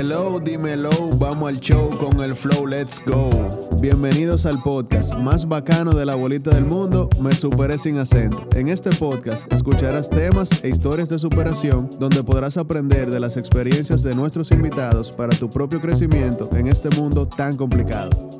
Hello, dímelo, vamos al show con el flow, let's go. Bienvenidos al podcast más bacano de la bolita del mundo, Me Superé Sin Acento. En este podcast escucharás temas e historias de superación donde podrás aprender de las experiencias de nuestros invitados para tu propio crecimiento en este mundo tan complicado.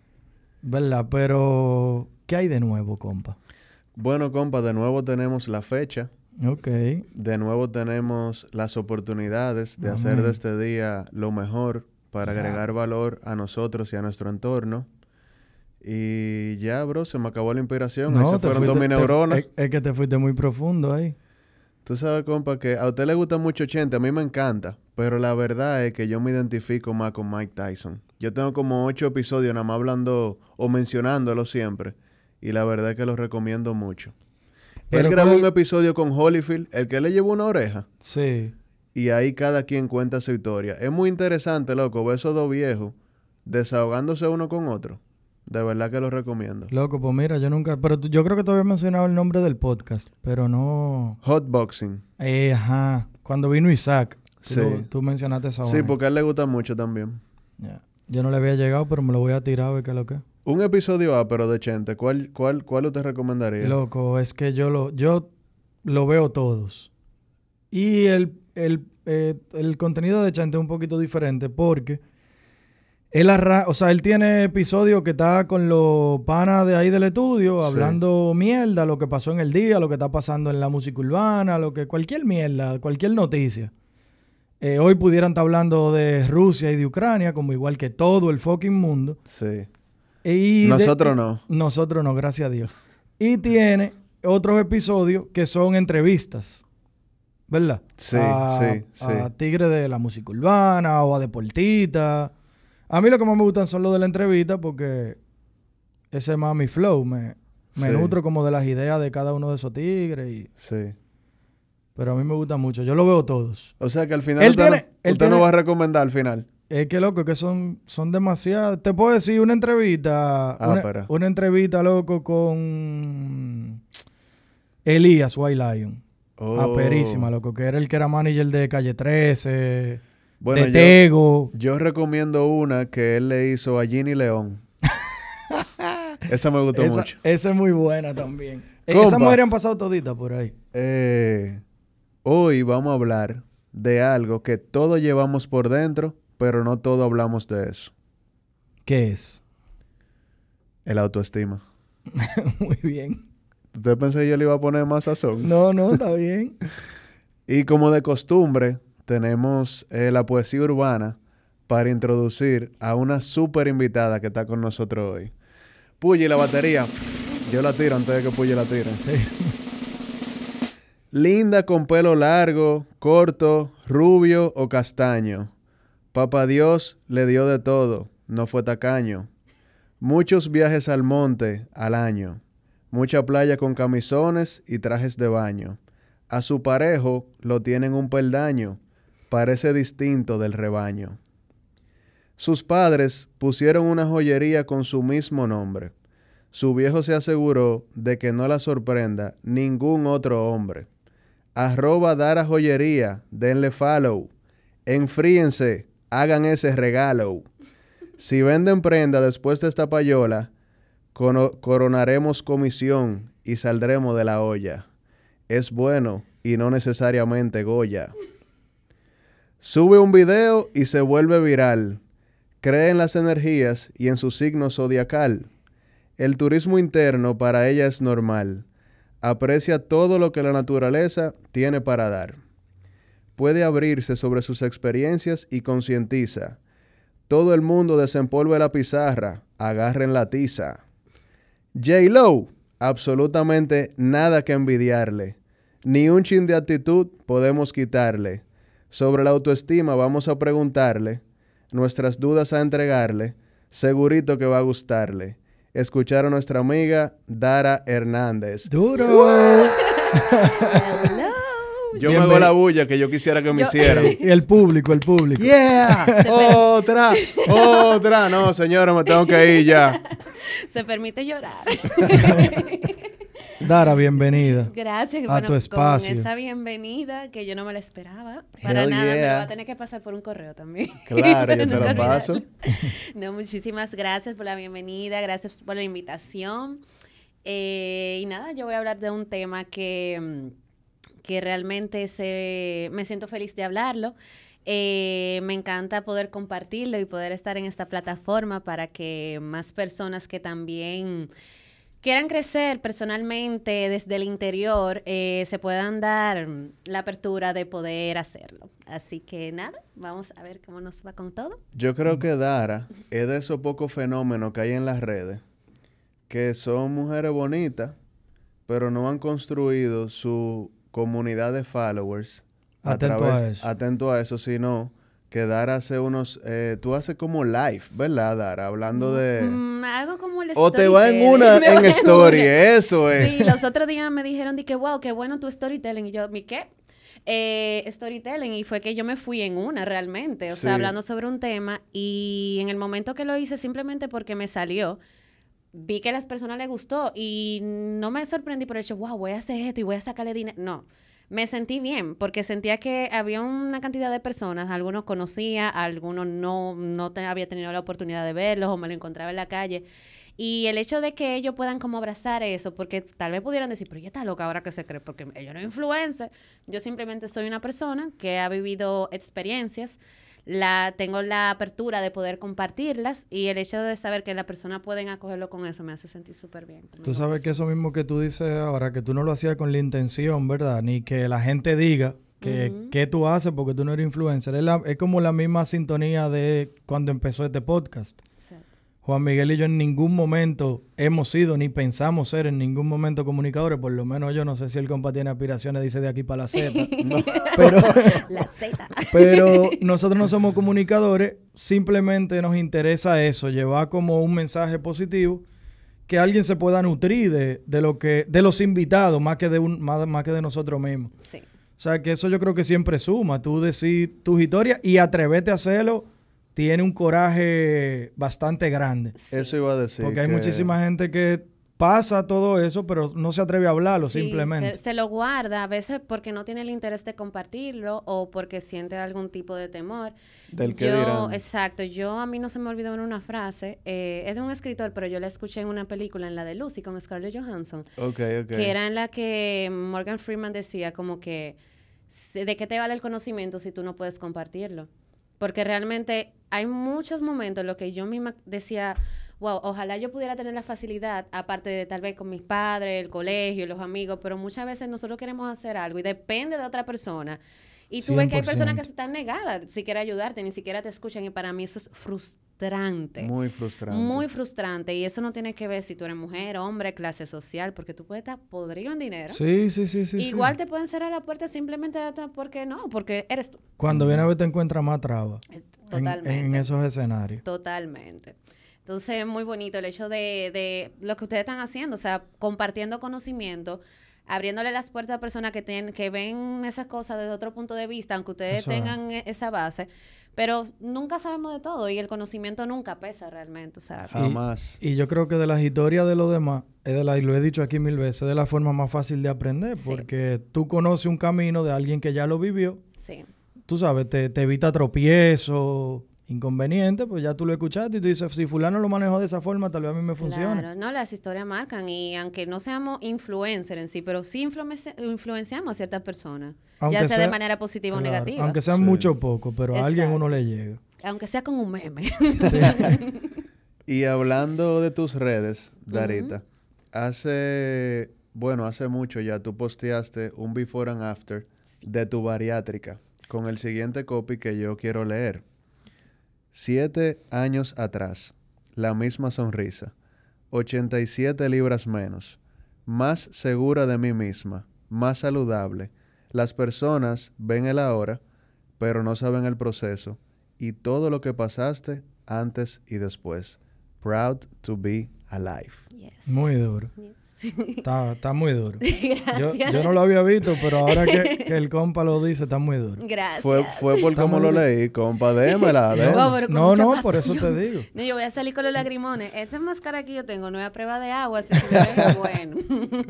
¿Verdad? Pero, ¿qué hay de nuevo, compa? Bueno, compa, de nuevo tenemos la fecha. Ok. De nuevo tenemos las oportunidades de hacer de este día lo mejor para agregar valor a nosotros y a nuestro entorno. Y ya, bro, se me acabó la inspiración. No, ahí se fueron todas mis neuronas. es, que te fuiste muy profundo ahí. Tú sabes, compa, que a usted le gusta mucho Chente, a mí me encanta, pero la verdad es que yo me identifico más con Mike Tyson. Yo tengo como ocho episodios nada más hablando o mencionándolo siempre, y la verdad es que lo recomiendo mucho. él grabó un episodio con Holyfield, el que le llevó una oreja. Sí. Y ahí cada quien cuenta su historia. Es muy interesante, loco, ver esos dos viejos desahogándose uno con otro. De verdad que lo recomiendo. Loco, pues mira, yo nunca... Pero yo creo que te había mencionado el nombre del podcast, pero no... Hotboxing. Eh, ajá. Cuando vino Isaac. sí. Tú mencionaste esa Sí, porque a él le gusta mucho también. Ya. Yo no le había llegado, pero me lo voy a tirar a ver qué es lo que Un episodio A, pero de Chente. ¿Cuál, cuál, cuál usted recomendaría? Loco, es que yo lo, yo lo veo todos. Y el, el, eh, el contenido de Chente es un poquito diferente porque él o sea, él tiene episodios que está con los panas de ahí del estudio, hablando mierda, lo que pasó en el día, lo que está pasando en la música urbana, lo que, cualquier mierda, cualquier noticia. Eh, hoy pudieran estar hablando de Rusia y de Ucrania, como igual que todo el fucking mundo. Sí. Y nosotros no. Nosotros no, gracias a Dios. Y tiene otros episodios que son entrevistas. ¿Verdad? Sí, sí, sí. A Tigre de la música urbana o a Deportita a mí lo que más me gustan son los de la entrevista porque ese es más mi flow. Me, me nutro como de las ideas de cada uno de esos tigres. Y... Sí. Pero a mí me gusta mucho. Yo lo veo todos. O sea que al final usted, no, va a recomendar al final. Es que, loco, que son, son demasiadas. Te puedo decir una entrevista. Ah, una, una, entrevista, loco, con Elías White Lion. Oh. Aperísima, loco. Que era el que era manager de Calle 13. Bueno, de Tego. Yo, recomiendo una que él le hizo a Ginny León. esa me gustó mucho. Esa es muy buena también. Esas mujeres han pasado toditas por ahí. Eh, hoy vamos a hablar de algo que todos llevamos por dentro, pero no todos hablamos de eso. ¿Qué es? El autoestima. muy bien. ¿Usted pensé que yo le iba a poner más sazón? No, no, está bien. y como de costumbre, tenemos eh, la poesía urbana para introducir a una súper invitada que está con nosotros hoy. Puye la batería. Yo la tiro antes de que Puye la tire. Linda con pelo largo, corto, rubio o castaño. Papá Dios le dio de todo, no fue tacaño. Muchos viajes al monte al año. Mucha playa con camisones y trajes de baño. A su parejo lo tienen un peldaño parece distinto del rebaño. Sus padres pusieron una joyería con su mismo nombre. Su viejo se aseguró de que no la sorprenda ningún otro hombre. Arroba Dara Joyería, denle follow. Enfríense, hagan ese regalo. Si venden prenda después de esta payola, coronaremos comisión y saldremos de la olla. Es bueno y no necesariamente Goya. Sube un video y se vuelve viral. Cree en las energías y en su signo zodiacal. El turismo interno para ella es normal. Aprecia todo lo que la naturaleza tiene para dar. Puede abrirse sobre sus experiencias y concientiza. Todo el mundo desempolve la pizarra, agarren la tiza. J. Lo, absolutamente nada que envidiarle. Ni un chin de actitud podemos quitarle. Sobre la autoestima vamos a preguntarle, nuestras dudas a entregarle, segurito que va a gustarle. Escuchar a nuestra amiga Dara Hernández. ¡Duro! Hello. Yo me Bienven- hago la bulla que yo quisiera que me Yo- hicieran. y el público, el público. ¡Yeah! ¡Otra! ¡Otra! No, señora, me tengo que ir ya. Se permite llorar. Dara, bienvenida. Gracias. A bueno, tu espacio. Con esa bienvenida que yo no me la esperaba. Para Hell nada. Me yeah. va a tener que pasar por un correo también. Claro, yo te lo paso. No, muchísimas gracias por la bienvenida. Gracias por la invitación. Eh, y nada, yo voy a hablar de un tema que, mm, que realmente se, me siento feliz de hablarlo. Eh, me encanta poder compartirlo y poder estar en esta plataforma para que más personas que también quieran crecer personalmente desde el interior eh, se puedan dar mm, la apertura de poder hacerlo. Así que nada, vamos a ver cómo nos va con todo. Yo creo que Dara es de esos pocos fenómenos que hay en las redes que son mujeres bonitas, pero no han construido su comunidad de followers Atento a eso. atento a eso, sino que Dara hace unos, eh, tú haces como live, ¿verdad, Dara? Hablando de... Mm, algo como el o te va en una en story, una. eso es. Sí, los otros días me dijeron de que, wow, qué bueno tu storytelling. Y yo, ¿mi qué? Eh, storytelling. Y fue que yo me fui en una realmente. O Sí. sea, hablando sobre un tema. Y en el momento que lo hice, simplemente porque me salió, vi que a las personas les gustó. Y no me sorprendí por el hecho, wow, voy a hacer esto y voy a sacarle dinero. No. Me sentí bien porque sentía que había una cantidad de personas, algunos conocía, algunos no, no había tenido la oportunidad de verlos o me lo encontraba en la calle. Y el hecho de que ellos puedan como abrazar eso, porque tal vez pudieran decir, pero ella está loca ahora que se cree, porque ella no es influencer. Yo simplemente soy una persona que ha vivido experiencias, la, tengo la apertura de poder compartirlas y el hecho de saber que la persona pueden acogerlo con eso me hace sentir súper bien. Tú sabes que eso mismo que tú dices ahora, que tú no lo hacías con la intención, ¿verdad? Ni que la gente diga que, que tú haces porque tú no eres influencer. Es, la- es como la misma sintonía de cuando empezó este podcast. Juan Miguel y yo en ningún momento hemos sido ni pensamos ser en ningún momento comunicadores. Por lo menos yo no sé si el compa tiene aspiraciones, dice de aquí para la Z. pero, La Z. pero nosotros no somos comunicadores. Simplemente nos interesa eso, llevar como un mensaje positivo que alguien se pueda nutrir de, de lo que de los invitados más que de un, más, más que de nosotros mismos. Sí. O sea, que eso yo creo que siempre suma. Tú decir tus historias y atrevete a hacerlo tiene un coraje bastante grande. sí. Eso iba a decir. Porque hay que- muchísima gente que pasa todo eso, pero no se atreve a hablarlo Sí, simplemente. Se, se lo guarda a veces porque no tiene el interés de compartirlo o porque siente algún tipo de temor. Del que yo, dirán. exacto, yo a mí no se me olvidó en una frase, eh, es de un escritor, pero yo la escuché en una película, en la de Lucy, con Scarlett Johansson, Ok, ok. que era en la que Morgan Freeman decía como que, "Se- ¿de qué te vale el conocimiento si tú no puedes compartirlo? Porque realmente hay muchos momentos en los que yo misma decía, wow, ojalá yo pudiera tener la facilidad, aparte de tal vez con mis padres, el colegio, los amigos, pero muchas veces nosotros queremos hacer algo y depende de otra persona. Y tú ves que hay personas que 100%. se están negadas, si quieren ayudarte, ni siquiera te escuchan y para mí eso es frustrante. Muy frustrante. Muy frustrante. Y eso no tiene que ver si tú eres mujer, hombre, clase social, porque tú puedes estar podrido en dinero. Sí, sí, sí, sí. sí. Igual te pueden cerrar la puerta simplemente hasta porque no, porque eres tú. Cuando viene a ver te encuentras más trabas Eh, en, Totalmente. en esos escenarios. Totalmente. Entonces es muy bonito el hecho de, de lo que ustedes están haciendo, o sea, compartiendo conocimiento, abriéndole las puertas a personas que, tienen, que ven esas cosas desde otro punto de vista, aunque ustedes Eso tengan e- esa base, pero nunca sabemos de todo y el conocimiento nunca pesa realmente, o sea, Jamás. Y yo creo que de las historias de los demás, es de la, y lo he dicho aquí mil veces, es de la forma más fácil de aprender, Sí. porque tú conoces un camino de alguien que ya lo vivió, sí. tú sabes, te, te evita tropiezos, inconvenientes, pues ya tú lo escuchaste y tú dices, si fulano lo manejó de esa forma, tal vez a mí me funcione. Claro, no, las historias marcan y aunque no seamos influencers en sí, pero sí influenci- influenciamos a ciertas personas, Aunque ya sea, de sea- manera positiva Claro, o negativa, Aunque sean Sí. mucho o poco, pero a alguien uno le llega. aunque sea con un meme. Y hablando de tus redes, Darita, hace, bueno, hace mucho ya tú posteaste un before and after de tu bariátrica con el siguiente copy que yo quiero leer. Siete años atrás, la misma sonrisa, 87 libras menos, más segura de mí misma, más saludable. Las personas ven el ahora, pero no saben el proceso y todo lo que pasaste antes y después. Proud to be alive. Yes. Muy duro. Sí. Está, está muy duro. Yo, no lo había visto, pero ahora que, que el compa lo dice, está muy duro. Gracias. Fue, fue por Está cómo lo duro. leí, compa, démela, démela. No, No, por eso te digo. No, yo voy a salir con los lagrimones. Esta máscara que yo tengo no es a prueba de agua, si se me ven, bueno.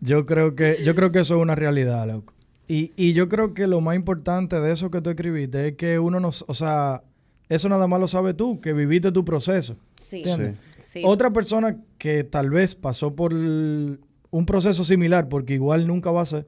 Yo creo que, yo creo que eso es una realidad, loco. Y, y yo creo que lo más importante de eso que tú escribiste es que uno no, o sea, eso nada más lo sabes tú, que viviste tu proceso. Sí. Otra persona que tal vez pasó por un proceso similar, porque igual nunca va a ser,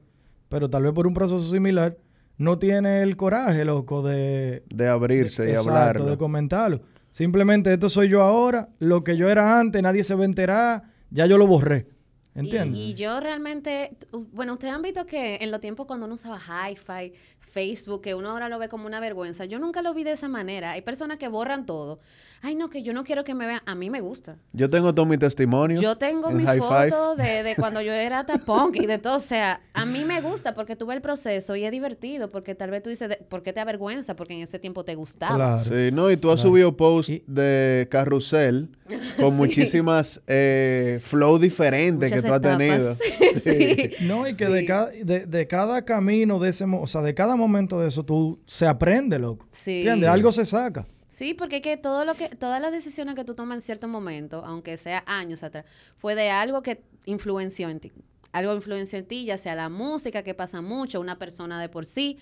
pero tal vez por un proceso similar, no tiene el coraje, loco, de, De abrirse y Exacto, hablarlo. de comentarlo. Simplemente esto soy yo ahora, lo que yo era antes, nadie se va a enterar, ya yo lo borré. ¿Entiendes? Y, y yo realmente, bueno, ustedes han visto que en los tiempos cuando uno usaba Hi-Fi, Facebook, que uno ahora lo ve como una vergüenza, yo nunca lo vi de esa manera. Hay personas que borran todo. Ay, no, que yo no quiero que me vean. A mí me gusta. Yo tengo todo mi testimonio. Yo tengo en mi foto de, de cuando yo era tapón y de todo. O sea, a mí me gusta porque tuve el proceso y es divertido porque tal vez tú dices, ¿por qué te avergüenza? Porque en ese tiempo te gustaba. Claro. Sí, no, y tú has Claro. subido posts Y- de carrusel con muchísimas eh, flow diferentes Muchas que tú has etapas. tenido. Sí. No, y que de, cada, de, de cada camino de ese, o sea, de cada momento de eso, tú se aprende, loco. Sí. ¿Entiendes? Algo se saca. Sí, porque es que todo lo que, todas las decisiones que tú tomas en cierto momento, aunque sea años atrás, fue de algo que influenció en ti. Algo influenció en ti, ya sea la música, que pasa mucho, una persona de por sí.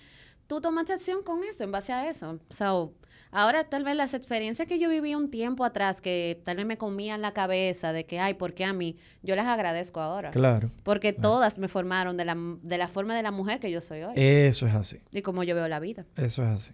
Tú tomaste acción con eso, en base a eso. So, ahora tal vez las experiencias que yo viví un tiempo atrás, que tal vez me comían la cabeza de que, ay, ¿por qué a mí? Yo las agradezco ahora. Claro. Porque todas me formaron de la, de la forma de la mujer que yo soy hoy. Eso es así. y como yo veo la vida. Eso es así.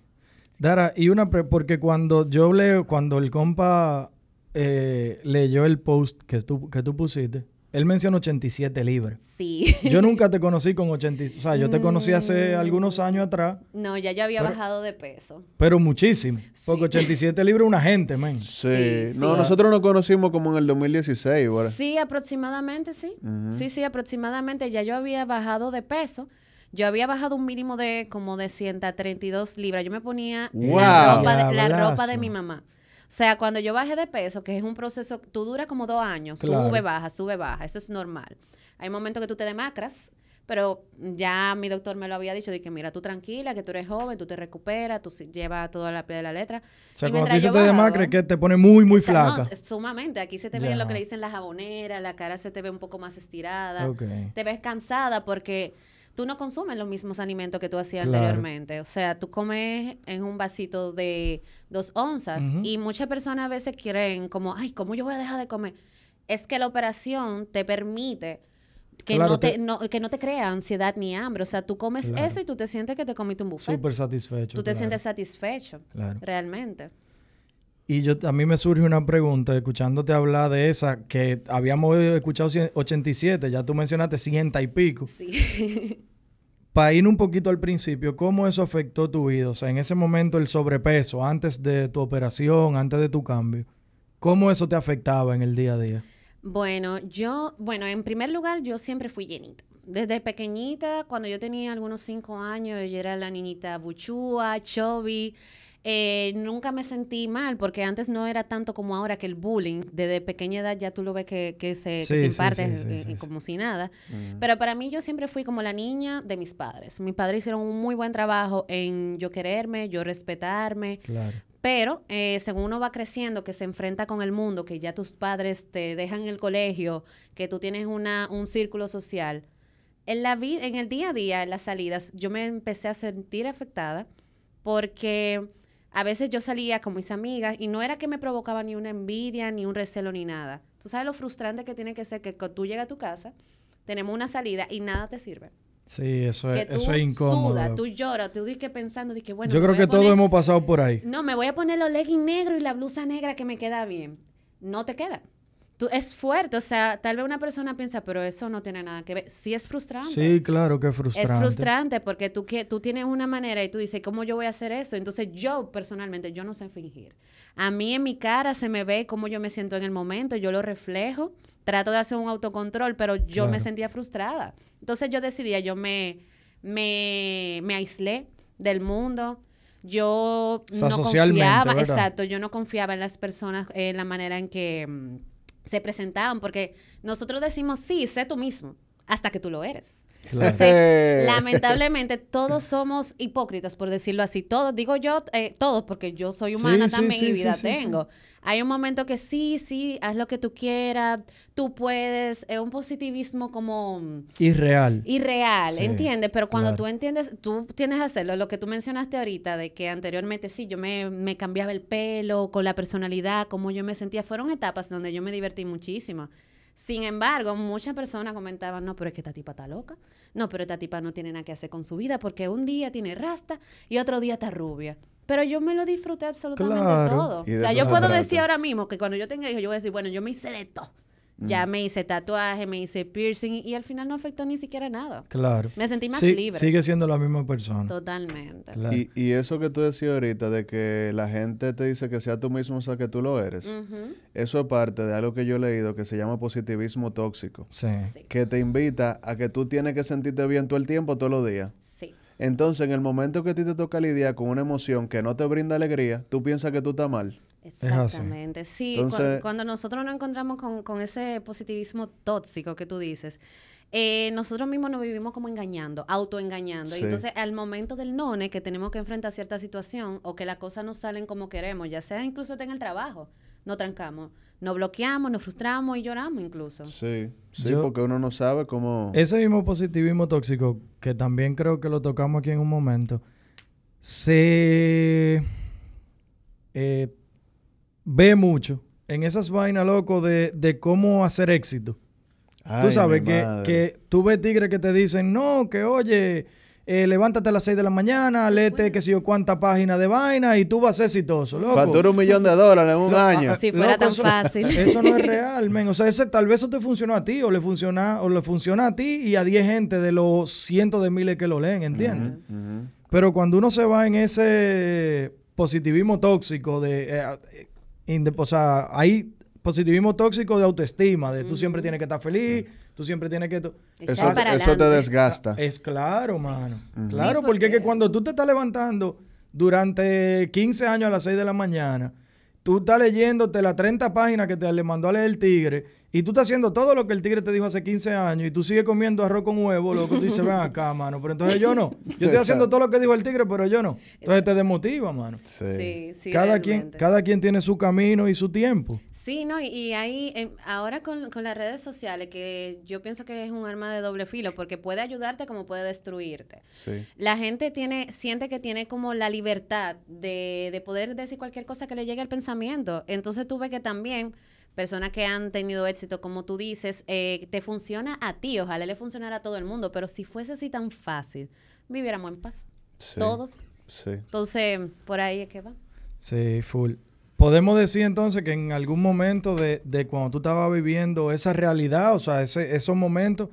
Dara, y una pre- porque cuando yo leo, cuando el compa eh, leyó el post que tú, que tú pusiste, él menciona 87 libras. Sí. Yo nunca te conocí con 80, o sea, yo te conocí hace algunos años atrás, No, ya yo había Pero- bajado de peso. pero muchísimo. Sí. Porque 87 libras es una gente, men. Sí. Sí, No, sí. nosotros nos conocimos como en el 2016, ¿verdad? Sí, aproximadamente, sí. Sí, sí, aproximadamente. Ya yo había bajado de peso. Yo había bajado un mínimo de como de 132 libras. Yo me ponía Wow. la, ropa de, la Diablazo. ropa de mi mamá. O sea, cuando yo bajé de peso, que es un proceso, tú duras como dos años, Claro. sube, baja, sube, baja, eso es normal. Hay momentos que tú te demacras, pero ya mi doctor me lo había dicho, de que mira, tú tranquila, que tú eres joven, tú te recuperas, tú llevas todo a la pie de la letra. O sea, Y cuando a ti se te demacre, que te pone muy, muy no, flaca. es sumamente. Aquí se te ve lo que le dicen la jabonera, la cara se te ve un poco más estirada. Te ves cansada porque tú no consumes los mismos alimentos que tú hacías Claro. anteriormente. O sea, tú comes en un vasito de dos onzas y muchas personas a veces quieren como, ay, ¿cómo yo voy a dejar de comer? Es que la operación te permite que, Claro, no, te, te- no- que no te crea ansiedad ni hambre. O sea, tú comes Claro. eso y tú te sientes que te comiste un buffet. Súper satisfecho. tú te claro, sientes satisfecho, Claro. realmente. Y yo, a mí me surge una pregunta, escuchándote hablar de esa, que habíamos escuchado 100 87, ya tú mencionaste ciento y pico. Sí. Para ir un poquito al principio, ¿cómo eso afectó tu vida? O sea, en ese momento el sobrepeso, antes de tu operación, antes de tu cambio, ¿cómo eso te afectaba en el día a día? Bueno, yo, bueno, en primer lugar, yo siempre fui llenita. Desde pequeñita, cuando yo tenía algunos cinco años, yo era la niñita buchúa, chubby. Eh, nunca me sentí mal, porque antes no era tanto como ahora que el bullying, desde pequeña edad ya tú lo ves que, que se, que Sí, se sí, imparte sí, sí, eh, sí. como si nada. Mm. Pero para mí yo siempre fui como la niña de mis padres. Mis padres hicieron un muy buen trabajo en yo quererme, yo respetarme, Claro. pero eh, según uno va creciendo, que se enfrenta con el mundo, que ya tus padres te dejan el colegio, que tú tienes una, un círculo social, en, la vi- en el día a día, en las salidas, yo me empecé a sentir afectada porque a veces yo salía con mis amigas y no era que me provocaba ni una envidia, ni un recelo, ni nada. Tú sabes lo frustrante que tiene que ser que cuando tú llegas a tu casa, tenemos una salida y nada te sirve. Sí, eso Que es, tú eso es incómodo. sudas, tú lloras, tú dices que pensando, di que bueno, Yo creo que todos hemos pasado por ahí. no, me voy a poner los leggings negros y la blusa negra que me queda bien. No te queda. Tú, es fuerte, o sea, tal vez una persona piensa, pero eso no tiene nada que ver. Sí es frustrante. Sí, claro que es frustrante. Es frustrante porque tú, que, tú tienes una manera y tú dices, ¿cómo yo voy a hacer eso? Entonces yo personalmente, yo no sé fingir. A mí en mi cara se me ve cómo yo me siento en el momento, yo lo reflejo trato de hacer un autocontrol, pero yo me sentía frustrada. Entonces yo decidía, yo me, me, me aislé del mundo. Yo O sea, no confiaba, ¿verdad? exacto, yo no confiaba en las personas, en la manera en que mm, se presentaban, porque nosotros decimos, sí, sé tú mismo, hasta que tú lo eres. Entonces, lamentablemente todos somos hipócritas, por decirlo así. Todos, digo yo, eh, todos, porque yo soy humana sí, también sí, y vida sí, tengo. Hay un momento que sí, sí, haz lo que tú quieras, tú puedes, es un positivismo como mm, Irreal. irreal, ¿entiendes? Pero cuando claro. tú entiendes, tú tienes que hacerlo, lo que tú mencionaste ahorita, de que anteriormente sí, yo me, me cambiaba el pelo, con la personalidad, cómo yo me sentía, fueron etapas donde yo me divertí muchísimo. Sin embargo, muchas personas comentaban, no, pero es que esta tipa está loca. No, pero esta tipa no tiene nada que hacer con su vida porque un día tiene rasta y otro día está rubia. Pero yo me lo disfruté absolutamente Claro. todo. O sea, yo se puedo trata. decir ahora mismo que cuando yo tenga hijos, yo voy a decir, bueno, yo me hice de todo. Ya me hice tatuaje, me hice piercing y, y al final no afectó ni siquiera nada. Claro. Me sentí más Sí, libre. Sigue siendo la misma persona. Totalmente. Claro. Y, y eso que tú decías ahorita de que la gente te dice que sea tú mismo, o sea, que tú lo eres. Eso es parte de algo que yo he leído que se llama positivismo tóxico. Sí. Que te invita a que tú tienes que sentirte bien todo el tiempo, todos los días. Sí. Entonces, en el momento que a ti te toca lidiar con una emoción que no te brinda alegría, tú piensas que tú estás mal. Así. Exactamente. Sí, cu- cuando nosotros nos encontramos con, con ese positivismo tóxico que tú dices, eh, nosotros mismos nos vivimos como engañando, autoengañando. Y Sí. entonces, al momento del none, que tenemos que enfrentar cierta situación o que las cosas no salen como queremos, ya sea incluso en el trabajo, nos trancamos, nos bloqueamos, nos frustramos y lloramos incluso. Sí, sí, Yo- porque uno no sabe cómo... Ese mismo positivismo tóxico, que también creo que lo tocamos aquí en un momento, se eh, ve mucho en esas vainas, loco, de, de cómo hacer éxito. Tú sabes que, que tú ves tigres que te dicen, no, que oye, eh, levántate a las 6 de la mañana, léete que sé yo cuánta página de vaina y tú vas a ser exitoso, loco. Factura un millón de dólares en un año. ah, Si fuera Loco, tan eso- fácil. Eso no es real, men. O sea, ese, tal vez eso te funcionó a ti o le funciona o le funciona a ti y a 10 gente de los cientos de miles que lo leen, ¿entiendes? Pero cuando uno se va en ese positivismo tóxico de... eh, eh, o sea, hay positivismo tóxico de autoestima, de tú siempre tienes que estar feliz, tú siempre tienes que... Eso, para eso te desgasta. Es claro, mano. Claro, Sí, porque es que porque- cuando tú te estás levantando durante 15 años a las 6 de la mañana, tú estás leyéndote las 30 páginas que te le mandó a leer el tigre y tú estás haciendo todo lo que el tigre te dijo hace 15 años y tú sigues comiendo arroz con huevo, lo que tú dices, ven acá, mano. Pero entonces yo no. Yo estoy haciendo todo lo que dijo el tigre, pero yo no. Entonces te desmotiva, mano. Sí. Sí, sí. cada, quien, cada quien tiene su camino y su tiempo. Sí, no, y, y ahí, ahora con, con las redes sociales, que yo pienso que es un arma de doble filo, porque puede ayudarte como puede destruirte. Sí. La gente tiene, siente que tiene como la libertad de, de poder decir cualquier cosa que le llegue al pensamiento. Entonces tú ves que también personas que han tenido éxito, como tú dices, eh, te funciona a ti, ojalá le funcionara a todo el mundo, pero si fuese así tan fácil, viviéramos en paz. Sí. Todos. Sí. Entonces, por ahí es que va. Sí, full. Podemos decir entonces que en algún momento de, de cuando tú estabas viviendo esa realidad, o sea, ese, esos momentos,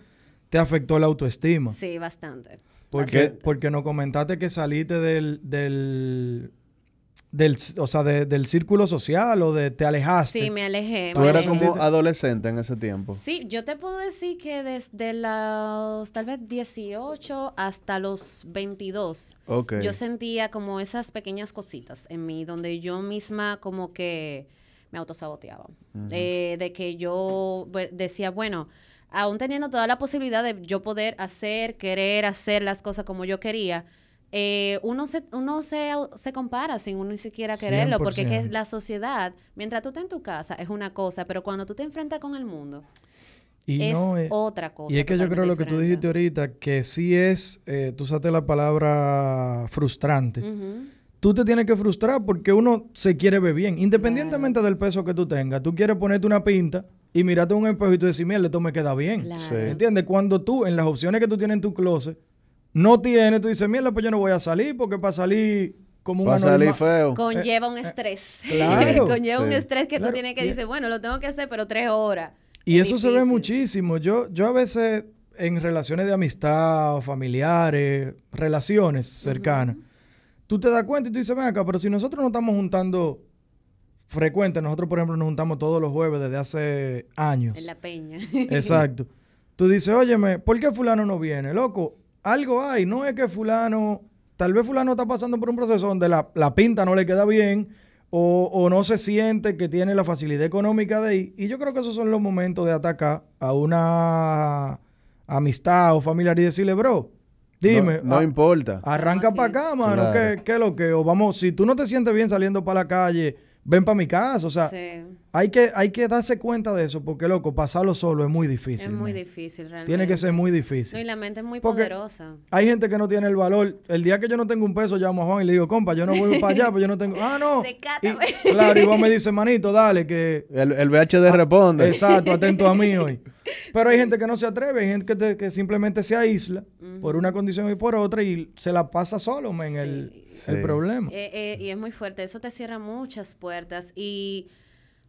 te afectó la autoestima. Sí, bastante. Porque, bastante. porque nos comentaste que saliste del, del, del, o sea, de- del círculo social o de te alejaste. Sí, me alejé. Tú me eras alejé. como adolescente en ese tiempo. Sí, yo te puedo decir que desde los tal vez 18 hasta los 22, Ok. yo sentía como esas pequeñas cositas en mí, donde yo misma como que me autosaboteaba. Eh, de que yo decía, bueno, aún teniendo toda la posibilidad de yo poder hacer, querer hacer las cosas como yo quería, eh, uno se, uno se, se compara sin uno ni siquiera quererlo, porque es que 100%. la sociedad, mientras tú estás en tu casa, es una cosa, pero cuando tú te enfrentas con el mundo, Y es no, eh, otra cosa. Y es que yo creo lo que tú dijiste ahorita, que sí es, eh, tú usaste la palabra frustrante. Tú te tienes que frustrar porque uno se quiere ver bien, independientemente del peso que tú tengas. Tú quieres ponerte una pinta y mirarte un espejo y tú decir, mierda, esto me queda bien. Claro. Sí. ¿Entiendes? Cuando tú, en las opciones que tú tienes en tu closet, no tienes, tú dices, mierda, pues yo no voy a salir porque para salir como a salir feo. Conlleva un estrés. claro. Conlleva un estrés que Claro. tú tienes que decir, bueno, lo tengo que hacer, pero tres horas. Y Es eso se ve muchísimo. Yo, yo a veces en relaciones de amistad, familiares, relaciones cercanas, tú te das cuenta y tú dices, ven acá, pero si nosotros no estamos juntando frecuente. Nosotros, por ejemplo, nos juntamos todos los jueves desde hace años. En la peña. Exacto. Tú dices, óyeme, ¿por qué fulano no viene? Loco, algo hay. No es que fulano, tal vez fulano está pasando por un proceso donde la, la pinta no le queda bien o, o no se siente que tiene la facilidad económica de ir. Y yo creo que esos son los momentos de atacar a una amistad o familiar y decirle, bro, dime, No, no a- importa. arranca para acá, mano, Claro. ¿qué, qué es lo que? O vamos, si tú no te sientes bien saliendo para la calle, ven para mi casa. O sea, sí. hay, que, hay que darse cuenta de eso, porque, loco, pasarlo solo es muy difícil. Es muy man. difícil, realmente. Tiene que ser muy No, difícil. y la mente es muy Porque- poderosa. Hay gente que no tiene el valor. El día que yo no tengo un peso, llamo a Juan y le digo, compa, yo no voy para allá, pues yo no tengo. Ah, no. Y, claro, y Juan me dice, manito, dale, que. El, el VHD responde. Exacto, atento a mí hoy. Pero hay gente que no se atreve, hay gente que, te- que simplemente se aísla por una condición y por otra y se la pasa solo, el, Sí. el Sí. problema. Eh, eh, y es muy fuerte. Eso te cierra muchas puertas y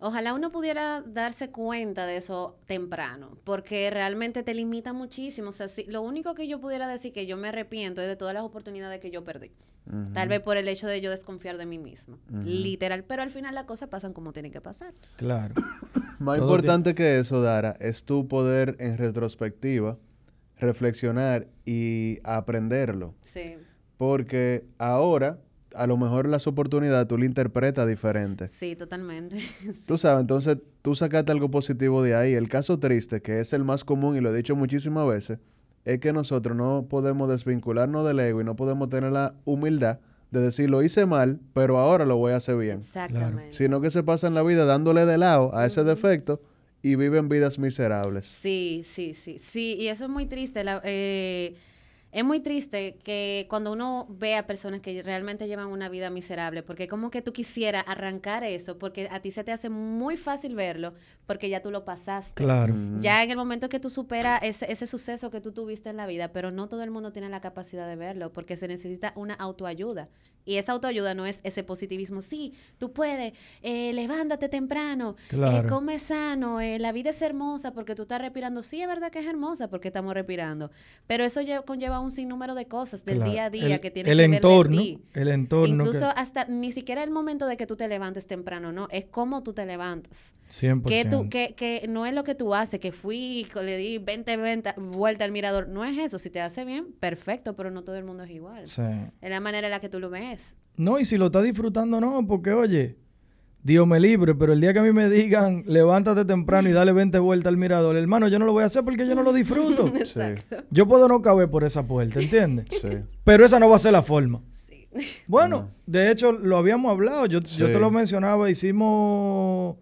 ojalá uno pudiera darse cuenta de eso temprano, porque realmente te limita muchísimo. O sea, si- lo único que yo pudiera decir que yo me arrepiento es de todas las oportunidades que yo perdí. Tal vez por el hecho de yo desconfiar de mí misma. Literal. Pero al final las cosas pasan como tienen que pasar. Claro. Más Todo importante que eso, Dara, es tu poder en retrospectiva reflexionar y aprenderlo. Sí. Porque ahora, a lo mejor las oportunidades tú le interpretas diferente. Sí, totalmente. Tú sabes, entonces tú sacaste algo positivo de ahí. El caso triste, que es el más común y lo he dicho muchísimas veces, es que nosotros no podemos desvincularnos del ego y no podemos tener la humildad de decir lo hice mal, pero ahora lo voy a hacer bien. Exactamente. Sino que se pasan la vida dándole de lado a ese defecto y viven vidas miserables. Sí, sí, sí, sí, y eso es muy triste. la- eh, es muy triste que cuando uno ve a personas que realmente llevan una vida miserable, porque como que tú quisieras arrancar eso, porque a ti se te hace muy fácil verlo, porque ya tú lo pasaste. Claro. Ya en el momento que tú superas ese, ese suceso que tú tuviste en la vida, pero no todo el mundo tiene la capacidad de verlo, porque se necesita una autoayuda. Y esa autoayuda no es ese positivismo, sí, tú puedes, eh, levántate temprano, eh, come sano, eh, la vida es hermosa porque tú estás respirando. Sí, es verdad que es hermosa porque estamos respirando, pero eso lle- conlleva un sinnúmero de cosas del Claro. día a día El- que tienen el que ver de entorno, ti. el entorno. Incluso que- hasta ni siquiera el momento de que tú te levantes temprano, no, es cómo tú te levantas. 100%. Que, tú, que, que no es lo que tú haces, que fui le di 20 venta- vueltas al mirador. No es eso. Si te hace bien, perfecto, pero no todo el mundo es igual. Sí. Es la manera en la que tú lo ves. No, y si lo estás disfrutando, no, porque oye, Dios me libre, pero el día que a mí me digan, levántate temprano y dale 20 vueltas al mirador, hermano, yo no lo voy a hacer porque yo no lo disfruto. Sí, yo puedo no caber por esa puerta, ¿entiendes? sí. Pero esa no va a ser la forma. Sí. Bueno, de hecho, lo habíamos hablado, yo, yo te lo mencionaba, hicimos...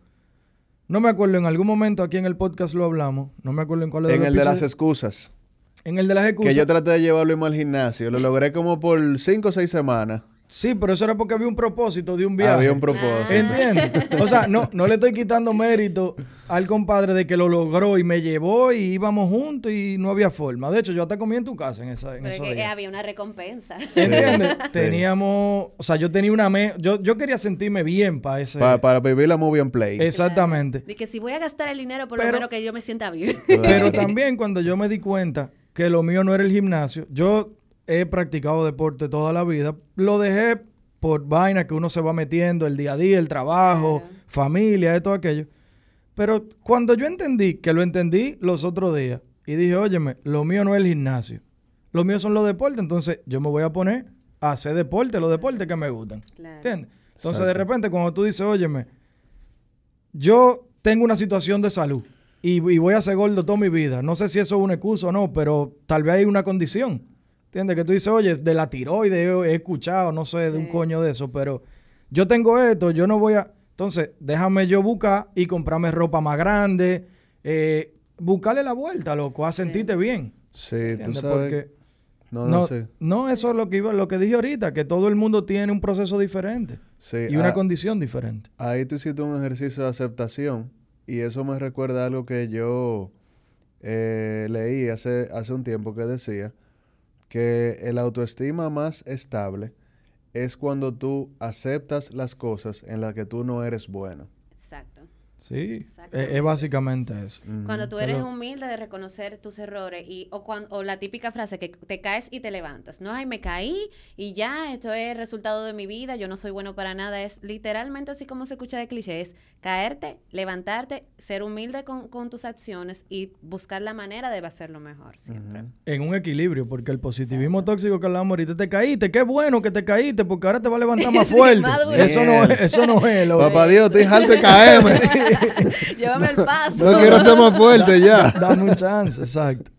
No me acuerdo, en algún momento aquí en el podcast lo hablamos, no me acuerdo en cuál En los el de las excusas. En el de las excusas. Que yo traté de llevarlo al gimnasio. Lo logré como por cinco o seis semanas. Sí, pero eso era porque había un propósito de un viaje. Había un propósito. ¿Entiendes? O sea, no, no le estoy quitando mérito al compadre de que lo logró y me llevó y íbamos juntos y no había forma. De hecho, yo hasta comí en tu casa en, esa, en Pero es esos que eh, días. había una recompensa. ¿Entiendes? Sí. Teníamos, o sea, yo tenía una... me- yo, yo quería sentirme bien para ese... Pa- para vivir la movie and play. Exactamente. De que si voy a gastar el dinero, por Pero- lo menos que yo me sienta bien. Claro. Pero también cuando yo me di cuenta que lo mío no era el gimnasio, yo he practicado deporte toda la vida, lo dejé por vaina que uno se va metiendo, el día a día, el trabajo, familia, de todo aquello. Pero cuando yo entendí, que lo entendí los otros días, y dije, óyeme, lo mío no es el gimnasio, lo mío son los deportes, entonces yo me voy a poner a hacer deporte, los deportes que me gustan. Claro. ¿Entiendes? Entonces, de repente, cuando tú dices, óyeme, yo tengo una situación de salud y, y voy a ser gordo toda mi vida. No sé si eso es una excusa o no, pero tal vez hay una condición. ¿Entiendes? Que tú dices, oye, de la tiroides he, he escuchado, no sé, de un coño de eso, pero yo tengo esto, yo no voy a... Entonces, déjame yo buscar y comprarme ropa más grande, eh, buscarle la vuelta, loco, a Sí. sentirte bien. Sí, tú ¿Entiendes? sabes. Porque No, no, no, sé. no, eso es lo que iba, lo que dije ahorita, que todo el mundo tiene un proceso diferente Sí, y una ah, condición diferente. Ahí tú hiciste un ejercicio de aceptación y eso me recuerda a algo que yo eh, leí hace, hace un tiempo que decía que el autoestima más estable es cuando tú aceptas las cosas en las que tú no eres bueno. Exacto. Sí, es, Exactamente. es básicamente eso. Cuando tú eres Pero- humilde de reconocer tus errores y o, cuan- o la típica frase que te caes y te levantas. No, ay, me caí y ya, esto es el resultado de mi vida, yo no soy bueno para nada. Es literalmente así como se escucha de cliché, es caerte, levantarte, ser humilde con, con tus acciones y buscar la manera de hacerlo mejor siempre. En un equilibrio, porque el positivismo tóxico que hablamos ahorita, te caíste, qué bueno que te caíste, porque ahora te va a levantar más Sí, fuerte. eso, no es, eso no es lo Papá Dios, harto de caerme. Llévame el paso. No quiero ser más fuerte ya. Dame un chance, exacto.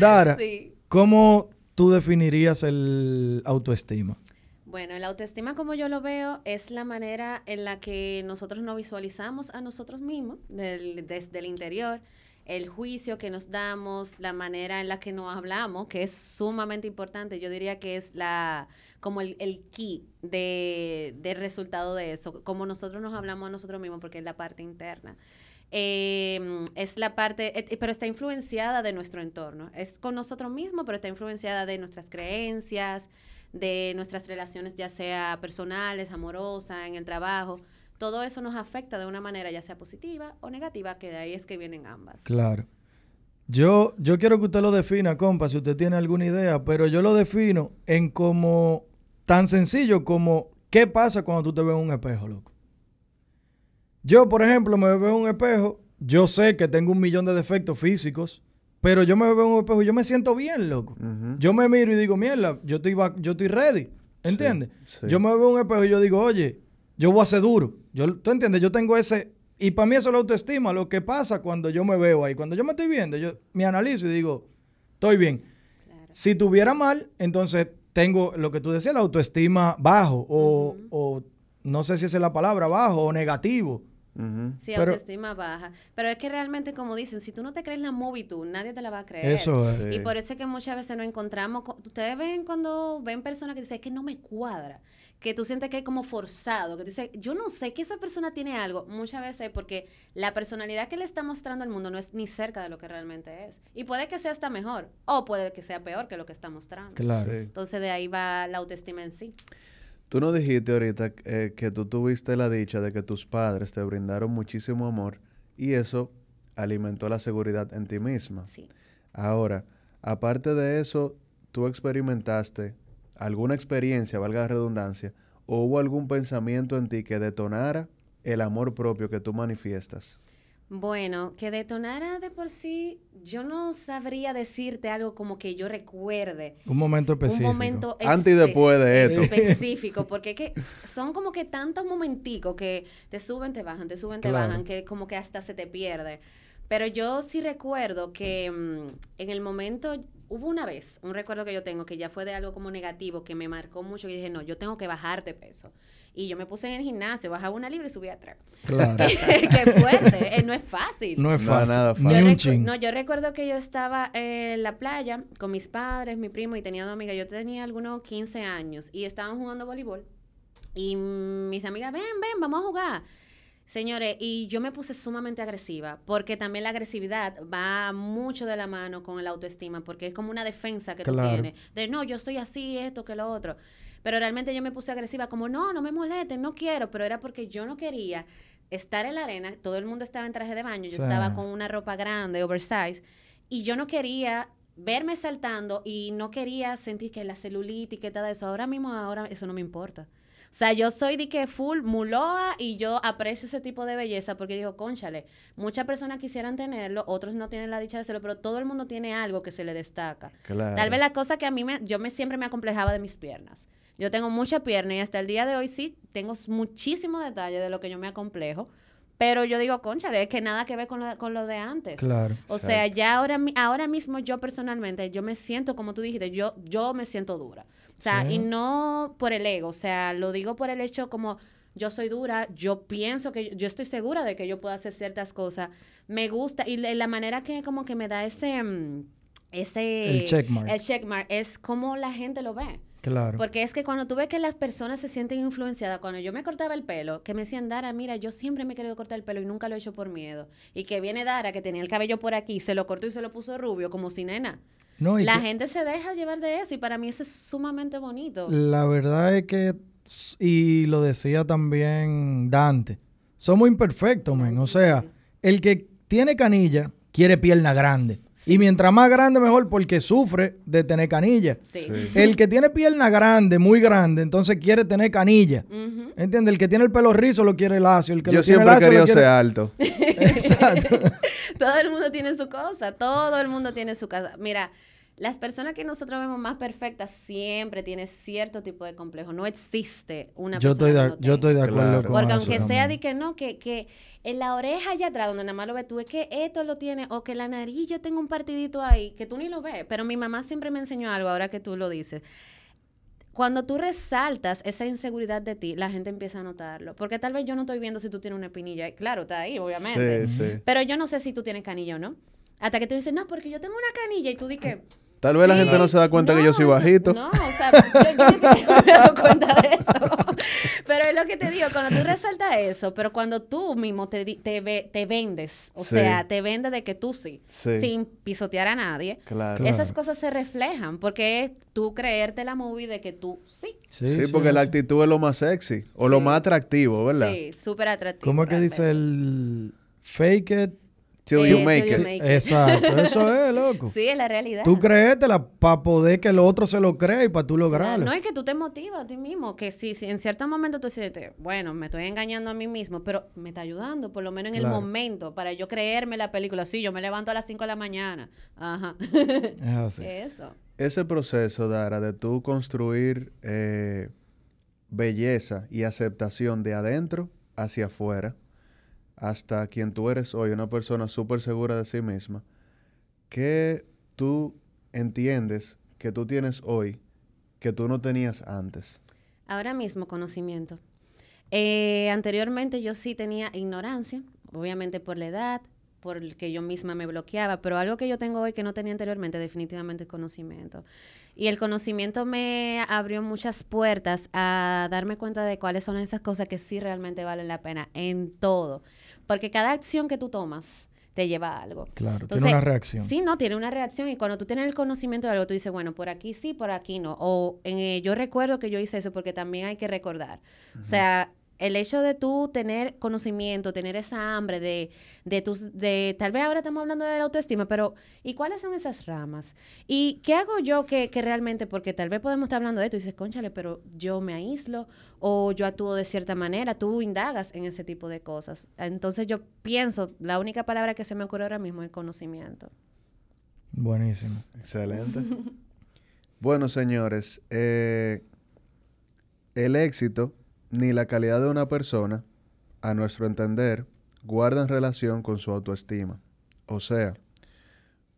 Dara, Sí. ¿cómo tú definirías el autoestima? Bueno, el autoestima como yo lo veo es la manera en la que nosotros nos visualizamos a nosotros mismos del- desde el interior, el juicio que nos damos, la manera en la que nos hablamos, que es sumamente importante. Yo diría que es la como el, el key de, del resultado de eso, como nosotros nos hablamos a nosotros mismos, porque es la parte interna. Eh, es la parte, eh, pero está influenciada de nuestro entorno. Es con nosotros mismos, pero está influenciada de nuestras creencias, de nuestras relaciones, ya sea personales, amorosas, en el trabajo. Todo eso nos afecta de una manera ya sea positiva o negativa, que de ahí es que vienen ambas. Claro. Yo, yo quiero que usted lo defina, compa, si usted tiene alguna idea, pero yo lo defino en como tan sencillo como qué pasa cuando tú te ves en un espejo, loco. Yo, por ejemplo, me veo en un espejo, yo sé que tengo un millón de defectos físicos, pero yo me veo en un espejo y yo me siento bien, loco. Yo me miro y digo, mierda, yo estoy, yo estoy ready. ¿Entiendes? sí. Yo me veo en un espejo y yo digo, oye, yo voy a ser duro. Yo, ¿Tú entiendes? Yo tengo ese... Y para mí eso es la autoestima, lo que pasa cuando yo me veo ahí. Cuando yo me estoy viendo, yo me analizo y digo, estoy bien. Claro. Si tuviera mal, entonces tengo lo que tú decías, la autoestima bajo o, o no sé si esa es la palabra, bajo o negativo. Sí, Pero- autoestima baja. Pero es que realmente, como dicen, si tú no te crees la movie tú, nadie te la va a creer. Eso es. Sí. Y por eso es que muchas veces nos encontramos, con- ustedes ven cuando ven personas que dicen, es que no me cuadra, que tú sientes que es como forzado, que tú dices, yo no sé que esa persona tiene algo, muchas veces porque la personalidad que le está mostrando al mundo no es ni cerca de lo que realmente es. Y puede que sea hasta mejor, o puede que sea peor que lo que está mostrando. Claro. Sí. Entonces de ahí va la autoestima en sí. Tú nos dijiste ahorita eh, que tú tuviste la dicha de que tus padres te brindaron muchísimo amor y eso alimentó la seguridad en ti misma. Sí. Ahora, aparte de eso, ¿tú experimentaste alguna experiencia, valga la redundancia, o hubo algún pensamiento en ti que detonara el amor propio que tú manifiestas? Bueno, que detonara de por sí, yo no sabría decirte algo como que yo recuerde. Un momento específico. Un momento Antes y después de esto. específico, porque es que son como que tantos momenticos que te suben, te bajan, te suben, te bajan, que como que hasta se te pierde. Pero yo sí recuerdo que mm, en el momento, hubo una vez, un recuerdo que yo tengo que ya fue de algo como negativo, que me marcó mucho y dije, no, yo tengo que bajar de peso. Y yo me puse en el gimnasio, bajaba una libra y subía a tres. Claro. Qué fuerte, eh, no es fácil. No es No, fácil. nada fácil. Yo. No, yo recuerdo que yo estaba en la playa con mis padres, mi primo y tenía dos amigas. Yo tenía algunos 15 años y estaban jugando voleibol. Y mis amigas, ven, ven, vamos a jugar. Señores, y yo me puse sumamente agresiva, porque también la agresividad va mucho de la mano con el autoestima, porque es como una defensa que Claro. tú tienes, de no, yo soy así, esto, que lo otro. Pero realmente yo me puse agresiva, como no, no me molesten, no quiero, pero era porque yo no quería estar en la arena, todo el mundo estaba en traje de baño, yo Sí. estaba con una ropa grande, oversize, y yo no quería verme saltando y no quería sentir que la celulitis, que todo eso, ahora mismo, ahora eso no me importa. O sea, yo soy de que full muloa y yo aprecio ese tipo de belleza porque digo, conchale, muchas personas quisieran tenerlo, otros no tienen la dicha de hacerlo, pero todo el mundo tiene algo que se le destaca. Claro. Tal vez la cosa que a mí me, yo me siempre me acomplejaba de mis piernas. Yo tengo mucha pierna y hasta el día de hoy sí tengo muchísimo detalle de lo que yo me acomplejo. Pero yo digo, conchale, es que nada que ver con lo, con lo de antes. Claro. O sea, ya ahora, mi- ahora mismo yo personalmente, yo me siento, como tú dijiste, yo, yo me siento dura. O sea, Sí. y no por el ego, o sea, lo digo por el hecho como yo soy dura, yo pienso que, yo estoy segura de que yo puedo hacer ciertas cosas. Me gusta, y la, la manera que como que me da ese, mm, ese... El checkmark. El checkmark es como la gente lo ve. Claro. Porque es que cuando tú ves que las personas se sienten influenciadas, cuando yo me cortaba el pelo, que me decían, Dara, mira, yo siempre me he querido cortar el pelo y nunca lo he hecho por miedo. Y que viene Dara, que tenía el cabello por aquí, se lo cortó y se lo puso rubio, como si nena. No, La que- gente se deja llevar de eso y para mí eso es sumamente bonito. La verdad es que, y lo decía también Dante, somos imperfectos, men. O sea, el que tiene canilla quiere pierna grande. Y mientras más grande, mejor, porque sufre de tener canilla. Sí. Sí. El que tiene pierna grande, muy grande, entonces quiere tener canilla. ¿Entiendes? El que tiene el pelo rizo lo quiere lacio. El que Yo lo siempre he lacio querido quiere... ser alto. Exacto. Todo el mundo tiene su cosa, todo el mundo tiene su casa. Mira, las personas que nosotros vemos más perfectas siempre tienen cierto tipo de complejo. No existe una yo, persona estoy que de, no yo estoy de acuerdo Claro. con Porque eso aunque sea de que no, que, que en la oreja allá atrás, donde nada más lo ves tú, es que esto lo tiene, o que la nariz yo tengo un partidito ahí, que tú ni lo ves. Pero mi mamá siempre me enseñó algo, ahora que tú lo dices. Cuando tú resaltas esa inseguridad de ti, la gente empieza a notarlo. Porque tal vez yo no estoy viendo si tú tienes una espinilla. Claro, está ahí, obviamente. Sí, sí. Pero yo no sé si tú tienes canilla o no. Hasta que tú dices, no, porque yo tengo una canilla y tú dices... Tal vez la gente no se da cuenta que yo soy bajito. No, o sea, yo, yo ni siquiera me he dado cuenta de eso. Pero es lo que te digo, cuando tú resaltas eso, pero cuando tú mismo te, te, ve- te vendes, o Sí. sea, te vendes de que tú sí, Sí. sin pisotear a nadie, Claro. Esas cosas se reflejan, porque es tú creerte la movie de que tú sí. Sí, porque la actitud es lo más sexy o lo más atractivo, ¿verdad? Sí, súper atractivo. ¿Cómo es que dice el fake it? Till Eh, you till make you it. make it. Exacto, eso es, loco. Sí, es la realidad. Tú créetela para poder que el otro se lo crea y para tú lograrlo. No es que tú te motivas a ti mismo, que si, si en cierto momento tú sientes, bueno, me estoy engañando a mí mismo, pero me está ayudando, por lo menos en Claro. el momento, para yo creerme la película. Sí, yo me levanto a las 5 de la mañana. Ajá. Es así. Eso. Ese proceso, Dara, de tú construir eh, belleza y aceptación de adentro hacia afuera, hasta quien tú eres hoy, una persona súper segura de sí misma, ¿qué tú entiendes que tú tienes hoy que tú no tenías antes? Ahora mismo, conocimiento. Eh, anteriormente yo sí tenía ignorancia, obviamente por la edad, por el que yo misma me bloqueaba, pero algo que yo tengo hoy que no tenía anteriormente definitivamente es conocimiento. Y el conocimiento me abrió muchas puertas a darme cuenta de cuáles son esas cosas que sí realmente valen la pena en todo. Porque cada acción que tú tomas te lleva a algo. Claro, Entonces, tiene una reacción. Sí, no, tiene una reacción y cuando tú tienes el conocimiento de algo, tú dices, bueno, por aquí sí, por aquí no. O en, eh, yo recuerdo que yo hice eso porque también hay que recordar. O sea, el hecho de tú tener conocimiento, tener esa hambre de, de tus, de, tal vez ahora estamos hablando de la autoestima, pero ¿y cuáles son esas ramas? ¿Y qué hago yo que, que realmente, porque tal vez podemos estar hablando de esto y dices, conchale, pero yo me aíslo o yo actúo de cierta manera, tú indagas en ese tipo de cosas. Entonces yo pienso, la única palabra que se me ocurre ahora mismo es conocimiento. Buenísimo. Excelente. bueno, señores, eh, el éxito ni la calidad de una persona, a nuestro entender, guardan relación con su autoestima. O sea,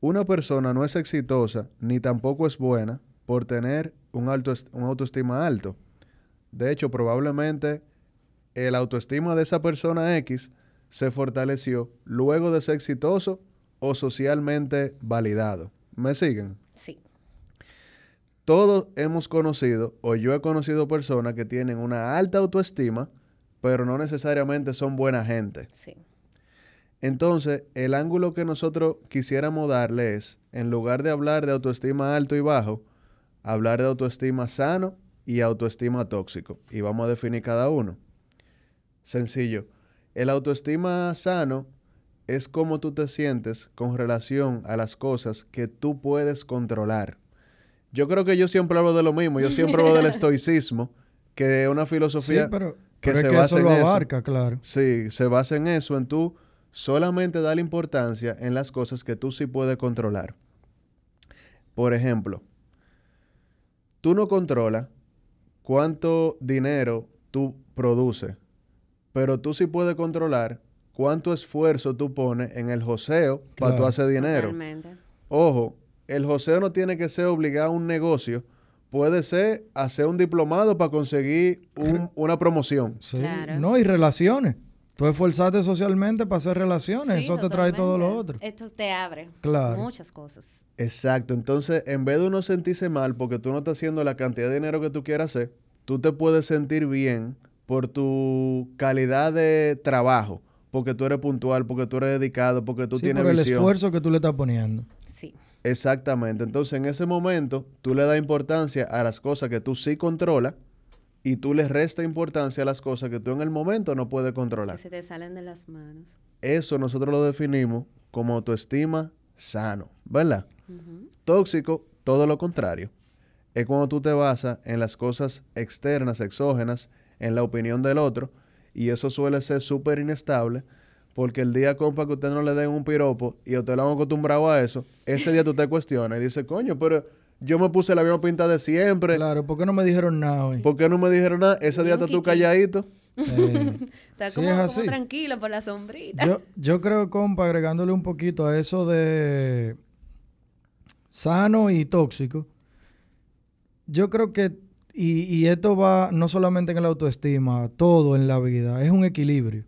una persona no es exitosa ni tampoco es buena por tener un, un autoestima alto. De hecho, probablemente el autoestima de esa persona X se fortaleció luego de ser exitoso o socialmente validado. ¿Me siguen? Sí. Todos hemos conocido, o yo he conocido personas que tienen una alta autoestima, pero no necesariamente son buena gente. Sí. Entonces, el ángulo que nosotros quisiéramos darle es, en lugar de hablar de autoestima alto y bajo, hablar de autoestima sano y autoestima tóxico. Y vamos a definir cada uno. Sencillo. El autoestima sano es cómo tú te sientes con relación a las cosas que tú puedes controlar. Yo creo que yo siempre hablo de lo mismo. Yo siempre hablo del estoicismo, que es una Sí, filosofía pero, que pero es se que basa eso lo en eso. abarca, claro. Sí, se basa en eso, en tú solamente dar importancia en las cosas que tú sí puedes controlar. Por ejemplo, tú no controlas cuánto dinero tú produces, pero tú sí puedes controlar cuánto esfuerzo tú pones en el joseo para tú hacer dinero. Totalmente. Ojo, el joseo no tiene que ser obligado a un negocio. Puede ser hacer un diplomado para conseguir un- una promoción. Sí. Claro. No, y relaciones. Tú esforzaste socialmente para hacer relaciones. Sí, eso te trae todo lo otro. Esto te abre Claro. muchas cosas. Exacto. Entonces, en vez de uno sentirse mal porque tú no estás haciendo la cantidad de dinero que tú quieras hacer, tú te puedes sentir bien por tu calidad de trabajo, porque tú eres puntual, porque tú eres dedicado, porque tú Sí, tienes por el visión. esfuerzo que tú le estás poniendo. Exactamente. Entonces, en ese momento, tú le das importancia a las cosas que tú sí controlas y tú le restas importancia a las cosas que tú en el momento no puedes controlar. Que se te salen de las manos. Eso nosotros lo definimos como autoestima sano, ¿verdad? Tóxico, todo lo contrario. Es cuando tú te basas en las cosas externas, exógenas, en la opinión del otro, y eso suele ser súper inestable, porque el día, compa, que usted no le den un piropo y usted lo han acostumbrado a eso, ese día tú te cuestionas y dices, coño, pero yo me puse la misma pinta de siempre. Claro, ¿por qué no me dijeron nada hoy? ¿Por qué no me dijeron nada? Ese día estás tú calladito. Eh, Está Sí, como, es como así. tranquilo por la sombrita. yo, yo creo, compa, agregándole un poquito a eso de sano y tóxico, yo creo que, y, y esto va no solamente en la autoestima, todo en la vida, es un equilibrio.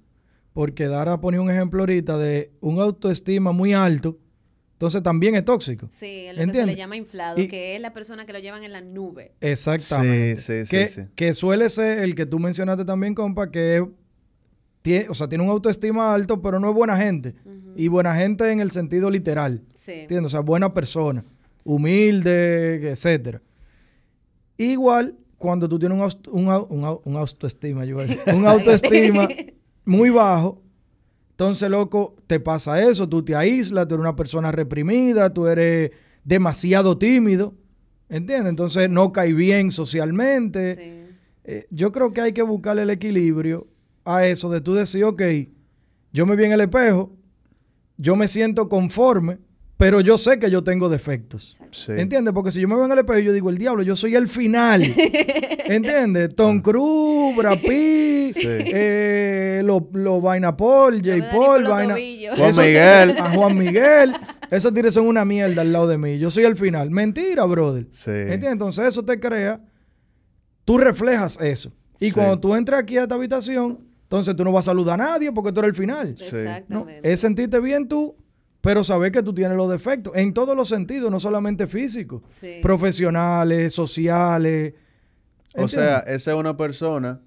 Porque Dara ponía un ejemplo ahorita de un autoestima muy alto, entonces también es tóxico. Sí, es lo que se le llama inflado, Y- que es la persona que lo llevan en la nube. Exactamente. Sí, sí, sí, que, sí. que suele ser el que tú mencionaste también, compa, que tie- o sea, tiene un autoestima alto, pero no es buena gente. Y buena gente en el sentido literal. Sí. ¿Entiendes? O sea, buena persona, humilde, etcétera. Igual, cuando tú tienes un, un un un autoestima, yo iba a decir, un autoestima muy bajo, entonces, loco, te pasa eso, tú te aíslas, tú eres una persona reprimida, tú eres demasiado tímido, ¿entiendes? Entonces, no cae bien socialmente. Sí. Eh, yo creo que hay que buscarle el equilibrio a eso de tú decir, ok, yo me vi en el espejo, yo me siento conforme, pero yo sé que yo tengo defectos. Sí. ¿Entiendes? Porque si yo me veo en el espejo, yo digo, el diablo, yo soy el final. ¿Entiendes? Tom Cruise, Brad Pitt, Sí. eh, los lo Vaina Paul, J. Paul, Vaina. Juan Miguel. A Juan Miguel. Esos tigres son una mierda al lado de mí. Yo soy el final. Mentira, brother. Sí. ¿Entiendes? Entonces eso te crea, tú reflejas eso. Y Sí. cuando tú entras aquí a esta habitación, entonces tú no vas a saludar a nadie porque tú eres el final. Sí. ¿no? Exactamente. Es sentirte bien tú, pero saber que tú tienes los defectos en todos los sentidos, no solamente físicos, Sí. profesionales, sociales. O sea, esa es una persona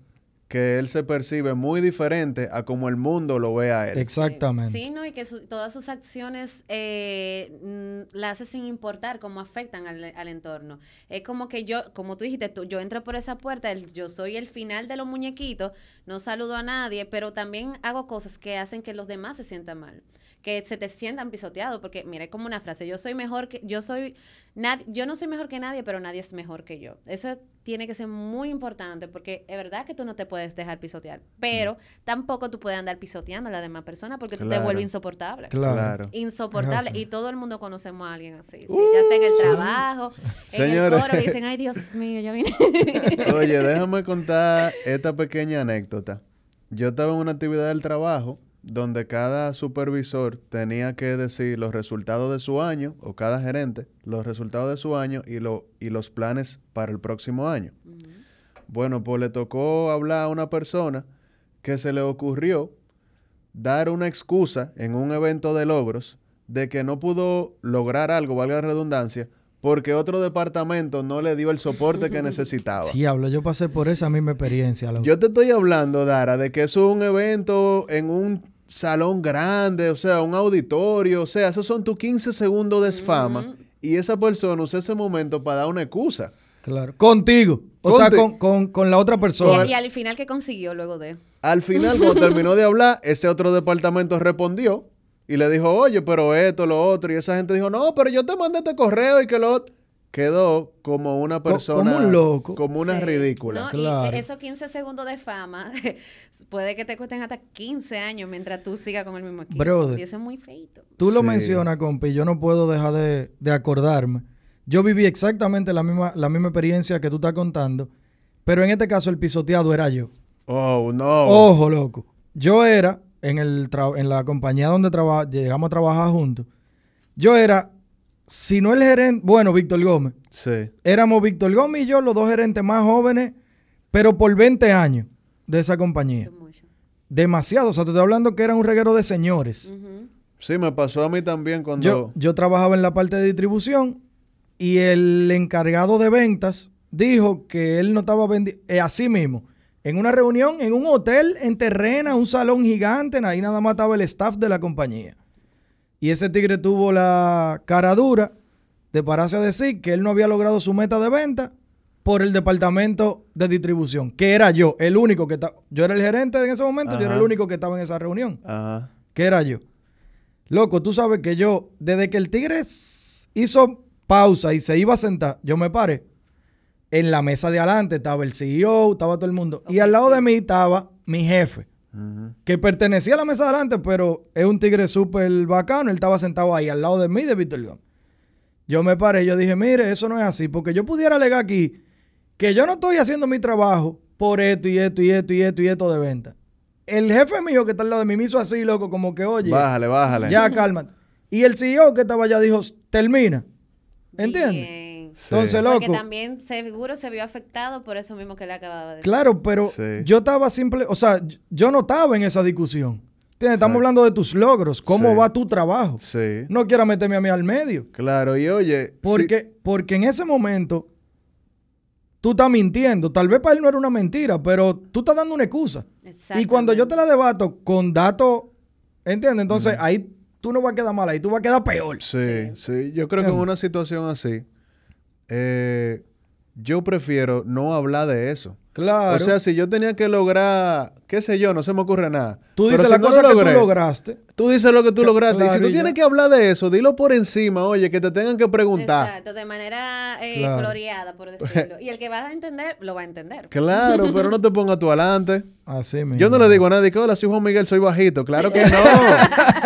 que él se percibe muy diferente a como el mundo lo ve a él. exactamente. Sí, ¿no? Y que su- todas sus acciones eh, mm, las hace sin importar cómo afectan al, al entorno. Es como que yo, como tú dijiste, tú- yo entro por esa puerta, el- yo soy el final de los muñequitos, no saludo a nadie, pero también hago cosas que hacen que los demás se sientan mal, que se te sientan pisoteados, porque mira, es como una frase, yo soy mejor que, yo soy, nad- yo no soy mejor que nadie, pero nadie es mejor que yo. Eso tiene que ser muy importante, porque es verdad que tú no te puedes dejar pisotear, pero tampoco tú puedes andar pisoteando a la demás persona porque tú te Claro. vuelves insoportable. Claro. Claro. Insoportable. Y todo el mundo conocemos a alguien así. sí, ya sea en el trabajo, en Señores. el coro, dicen, ay Dios mío, ya vine. Oye, déjame contar esta pequeña anécdota. Yo estaba en una actividad del trabajo donde cada supervisor tenía que decir los resultados de su año, o cada gerente, los resultados de su año y, lo, y los planes para el próximo año. Bueno, pues le tocó hablar a una persona que se le ocurrió dar una excusa en un evento de logros de que no pudo lograr algo, valga la redundancia, porque otro departamento no le dio el soporte que necesitaba. Sí, hablo, yo pasé por esa misma experiencia. loco. Yo te estoy hablando, Dara, de que eso es un evento en un salón grande, o sea, un auditorio, o sea, esos son tus 15 segundos de fama y esa persona usa ese momento para dar una excusa. Claro. Contigo. O sea, con, con- con la otra persona. y, y al final, ¿qué consiguió luego de? Al final, cuando terminó de hablar, ese otro departamento respondió y le dijo, oye, pero esto, lo otro. Y esa gente dijo, no, pero yo te mandé este correo y que lo otro. Quedó como una persona. como un loco. Como una Sí, ridícula. ¿no? Claro. Y esos 15 segundos de fama puede que te cuesten hasta 15 años mientras tú sigas con el mismo equipo. Brother. Y eso es muy feito. Tú lo Sí. mencionas, compi, yo no puedo dejar de, de acordarme. Yo viví exactamente la misma, la misma experiencia que tú estás contando, pero en este caso el pisoteado era yo. Oh, no. Ojo, loco. Yo era, en, el tra- en la compañía donde traba- llegamos a trabajar juntos, yo era, si no el gerente, bueno, Víctor Gómez, Sí. éramos Víctor Gómez y yo los dos gerentes más jóvenes, pero por 20 años de esa compañía. Demasiado, o sea, te estoy hablando que era un reguero de señores. Sí, me pasó a mí también cuando. Yo, yo trabajaba en la parte de distribución y el encargado de ventas dijo que él no estaba vendiendo, así mismo, en una reunión, en un hotel en Terrena, un salón gigante, ahí nada más estaba el staff de la compañía. Y ese tigre tuvo la cara dura de pararse a decir que él no había logrado su meta de venta por el departamento de distribución, que era yo, el único que estaba. Yo era el gerente en ese momento, yo era el único que estaba en esa reunión, Ajá. que era yo. Loco, tú sabes que yo, desde que el tigre hizo pausa y se iba a sentar, yo me paré. En la mesa de adelante estaba el CEO, estaba todo el mundo. y al lado de mí estaba mi jefe, Que pertenecía a la mesa de adelante, pero es un tigre súper bacano. Él estaba sentado ahí, al lado de mí, de Víctor León. Yo me paré, yo dije, mire, eso no es así, porque yo pudiera alegar aquí que yo no estoy haciendo mi trabajo por esto y esto y esto y esto y esto de venta. El jefe mío que está al lado de mí me hizo así, loco, como que, oye, Bájale, bájale. ya cálmate. Y el CEO que estaba allá dijo, termina. ¿Entiendes? Bien. Sí. Entonces, Porque loco. también seguro se vio afectado por eso mismo que le acababa de decir. Claro, pero Sí. yo estaba simple, o sea, yo no estaba en esa discusión. Estamos Exacto. hablando de tus logros, cómo Sí. va tu trabajo. Sí. No quiera meterme a mí al medio. Claro, y oye. Porque, porque en ese momento tú estás mintiendo. Tal vez para él no era una mentira, pero tú estás dando una excusa. Y cuando yo te la debato con datos, ¿entiendes? Entonces ahí tú no vas a quedar mal, ahí tú vas a quedar peor. Sí, Sí. sí. Yo creo que en una situación así, eh, yo prefiero no hablar de eso. Claro. O sea, si yo tenía que lograr, qué sé yo, no se me ocurre nada. tú dices si la no cosa lo que tú lograste. Tú dices lo que tú lograste. y si tú y tienes ya. que hablar de eso, dilo por encima, oye, que te tengan que preguntar. Exacto, de manera eh, Claro. coloreada, por decirlo. Y el que va a entender, lo va a entender. Claro, pero no te pongas tú adelante. Así mismo. Yo no le digo a nadie que, hola, soy Juan Miguel, soy bajito. Claro que no.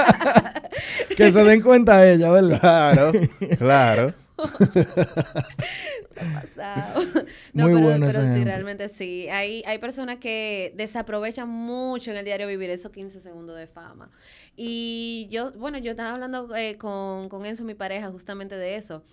Que se den cuenta ella, ¿verdad? claro, claro. pasado. No, Muy pero, bueno ese pero sí, ejemplo. realmente sí. Hay, hay personas que desaprovechan mucho en el diario vivir esos 15 segundos de fama. Y yo, bueno, yo estaba hablando eh, con, con Enzo, mi pareja, justamente de eso.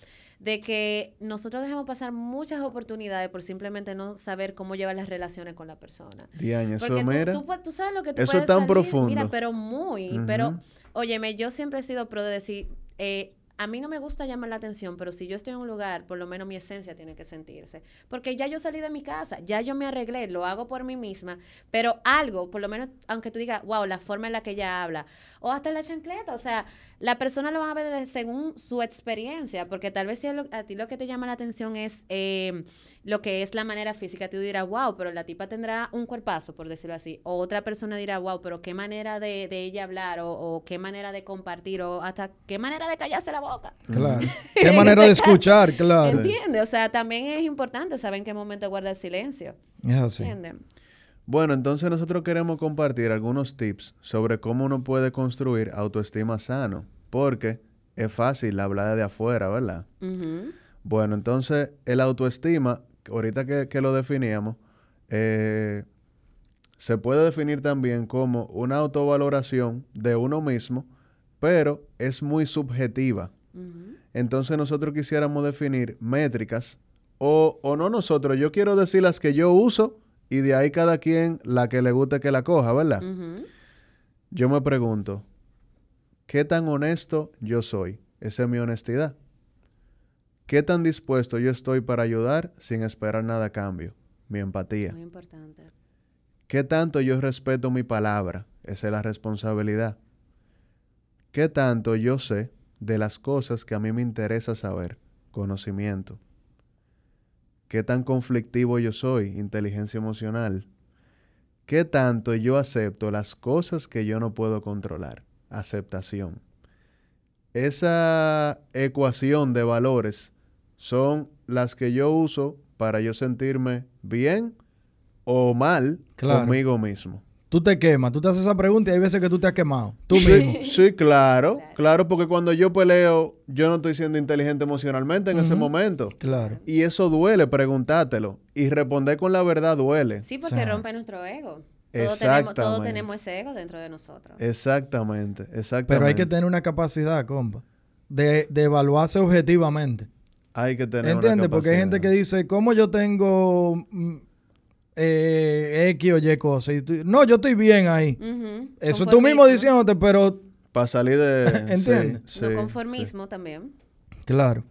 De que nosotros dejamos pasar muchas oportunidades por simplemente no saber cómo llevar las relaciones con la persona. Eso Porque tú, mira. tú pu- tú sabes lo que tú Eso puedes es tan salir, profundo. Mira, pero muy. Pero, óyeme, yo siempre he sido pro de decir, eh, a mí no me gusta llamar la atención, pero si yo estoy en un lugar, por lo menos mi esencia tiene que sentirse. Porque ya yo salí de mi casa, ya yo me arreglé, lo hago por mí misma, pero algo, por lo menos, aunque tú digas, wow, la forma en la que ella habla, o hasta la chancleta, o sea, la persona lo va a ver según su experiencia, porque tal vez si a, lo- a ti lo que te llama la atención es eh, lo que es la manera física, tú dirás, wow, pero la tipa tendrá un cuerpazo, por decirlo así, o otra persona dirá, wow, pero qué manera de, de ella hablar, o, o qué manera de compartir, o hasta qué manera de callarse la boca. Claro. Qué manera de escuchar, claro. ¿Entiendes? O sea, también es importante saber en qué momento guardar silencio. Es así. ¿Entiendes? Bueno, entonces nosotros queremos compartir algunos tips sobre cómo uno puede construir autoestima sano, porque es fácil hablar de afuera, ¿verdad? Bueno, entonces el autoestima, ahorita que, que lo definíamos, eh, se puede definir también como una autovaloración de uno mismo, pero es muy subjetiva. Entonces nosotros quisiéramos definir métricas, o, o no nosotros, yo quiero decir las que yo uso y de ahí cada quien la que le guste que la coja, ¿verdad? Yo me pregunto, ¿qué tan honesto yo soy? Esa es mi honestidad. ¿Qué tan dispuesto yo estoy para ayudar sin esperar nada a cambio? Mi empatía. Muy importante. ¿Qué tanto yo respeto mi palabra? Esa es la responsabilidad. ¿Qué tanto yo sé de las cosas que a mí me interesa saber? Conocimiento. ¿Qué tan conflictivo yo soy? Inteligencia emocional. ¿Qué tanto yo acepto las cosas que yo no puedo controlar? Aceptación. Esa ecuación de valores son las que yo uso para yo sentirme bien o mal Claro. conmigo mismo. Tú te quemas, tú te haces esa pregunta y hay veces que tú te has quemado. Tú sí, mismo. sí, claro, Claro. claro, porque cuando yo peleo, yo no estoy siendo inteligente emocionalmente en ese momento. Claro. Y eso duele, preguntártelo. Y responder con la verdad duele. Sí, porque sea, rompe nuestro ego. Todos tenemos, todos tenemos ese ego dentro de nosotros. Exactamente, exactamente. Pero hay que tener una capacidad, compa, de, de evaluarse objetivamente. Hay que tener una ¿Entiendes? Porque hay gente que capacidad. dice, ¿cómo yo tengo mm, eh, X o Y cosas? Y tú- no, yo estoy bien ahí. Ujú. Eso tú mismo diciéndote, pero Para salir de... Entiende. sí, No, sí, conformismo también. claro.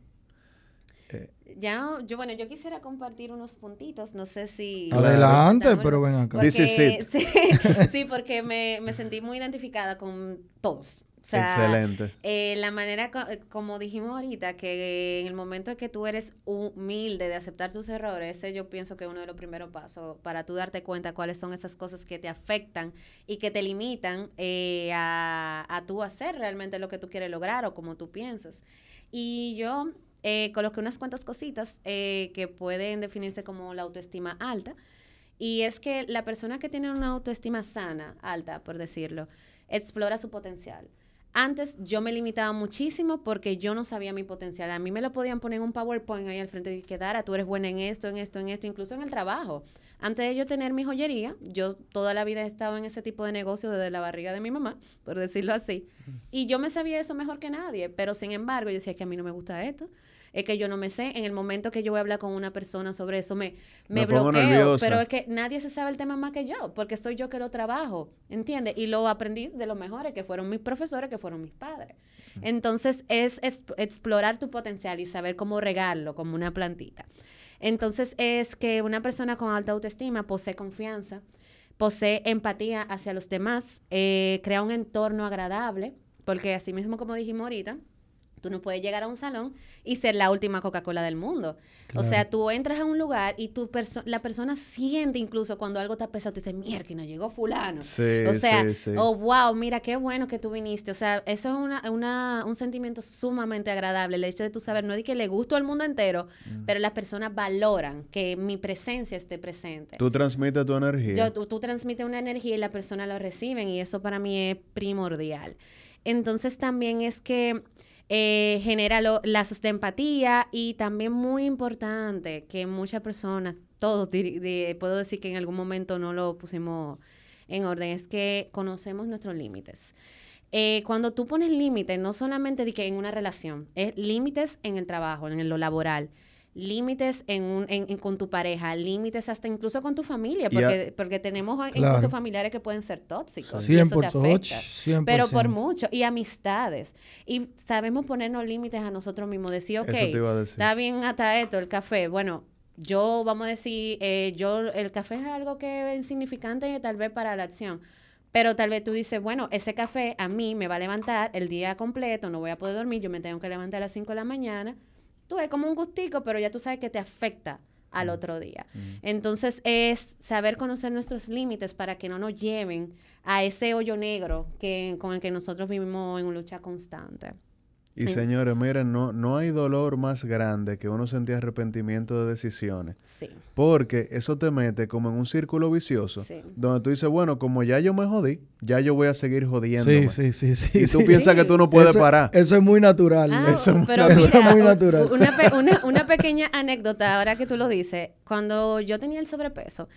Ya, yo, bueno, yo quisiera compartir unos puntitos, no sé si... Adelante, pero ven acá. Porque- This is it. Sí, sí, porque me, me sentí muy identificada con todos. O sea, Excelente. eh, la manera, co- eh, como dijimos ahorita, que en el momento en que tú eres humilde de aceptar tus errores, ese yo pienso que es uno de los primeros pasos para tú darte cuenta cuáles son esas cosas que te afectan y que te limitan eh, a, a tú hacer realmente lo que tú quieres lograr o como tú piensas. Y yo eh, coloqué unas cuantas cositas eh, que pueden definirse como la autoestima alta. Y es que la persona que tiene una autoestima sana, alta, por decirlo, explora su potencial. Antes yo me limitaba muchísimo porque yo no sabía mi potencial. A mí me lo podían poner en un PowerPoint ahí al frente y que Dara, tú eres buena en esto, en esto, en esto, incluso en el trabajo. Antes de yo tener mi joyería, yo toda la vida he estado en ese tipo de negocio desde la barriga de mi mamá, por decirlo así. Y yo me sabía eso mejor que nadie, pero sin embargo yo decía que a mí no me gusta esto. Es que yo no me sé. En el momento que yo voy a hablar con una persona sobre eso, me, me, bloqueo. Pero es que nadie se sabe el tema más que yo, porque soy yo que lo trabajo, ¿entiendes? Y lo aprendí de los mejores, que fueron mis profesores, que fueron mis padres. Entonces, es, es explorar tu potencial y saber cómo regarlo como una plantita. Entonces, es que una persona con alta autoestima posee confianza, posee empatía hacia los demás, eh, crea un entorno agradable, porque así mismo como dijimos ahorita, tú no puedes llegar a un salón y ser la última Coca-Cola del mundo. O sea, tú entras a un lugar y tu perso- la persona siente incluso cuando algo está pesado, tú dices, mierda, que no llegó fulano. Sí, o sea, sí, sí. oh, wow, mira, qué bueno que tú viniste. O sea, eso es una, una- un sentimiento sumamente agradable, el hecho de tú saber, no es de que le gusto al mundo entero, Mm. pero las personas valoran que mi presencia esté presente. Tú transmites tu energía. Yo, tú, tú transmites una energía y la persona lo reciben y eso para mí es primordial. Entonces también es que eh, genera lo- lazos de empatía y también muy importante que muchas personas, todos puedo decir que en algún momento no lo pusimos en orden, es que conocemos nuestros límites. Eh, cuando tú pones límites, no solamente de que en una relación, es límites en el trabajo, en lo laboral, límites en un, en, en- con tu pareja, límites hasta incluso con tu familia, porque, porque tenemos Claro. incluso familiares que pueden ser tóxicos. y eso te 100%, afecta. 100%. Pero por mucho. Y amistades. Y sabemos ponernos límites a nosotros mismos. Decir, ok, decir. está bien hasta esto, el café. Bueno, yo, vamos a decir, eh, yo, el café es algo que es insignificante tal vez para la acción. Pero tal vez tú dices, bueno, ese café a mí me va a levantar el día completo, no voy a poder dormir, yo me tengo que levantar a las 5 de la mañana. Tú es como un gustico, pero ya tú sabes que te afecta al otro día. Entonces es saber conocer nuestros límites para que no nos lleven a ese hoyo negro que, con el que nosotros vivimos en una lucha constante. Y Sí. señores, miren, no, no hay dolor más grande que uno sentir arrepentimiento de decisiones. Sí. Porque eso te mete como en un círculo vicioso. Sí. Donde tú dices, bueno, como ya yo me jodí, ya yo voy a seguir jodiéndome. Sí, sí, sí, sí. Y tú sí. piensas Sí. que tú no puedes eso, parar. Eso es muy natural. Ah, Eso es muy pero natural. mira, muy natural. Una, pe- una- una pequeña anécdota, ahora que tú lo dices. Cuando yo tenía el sobrepeso,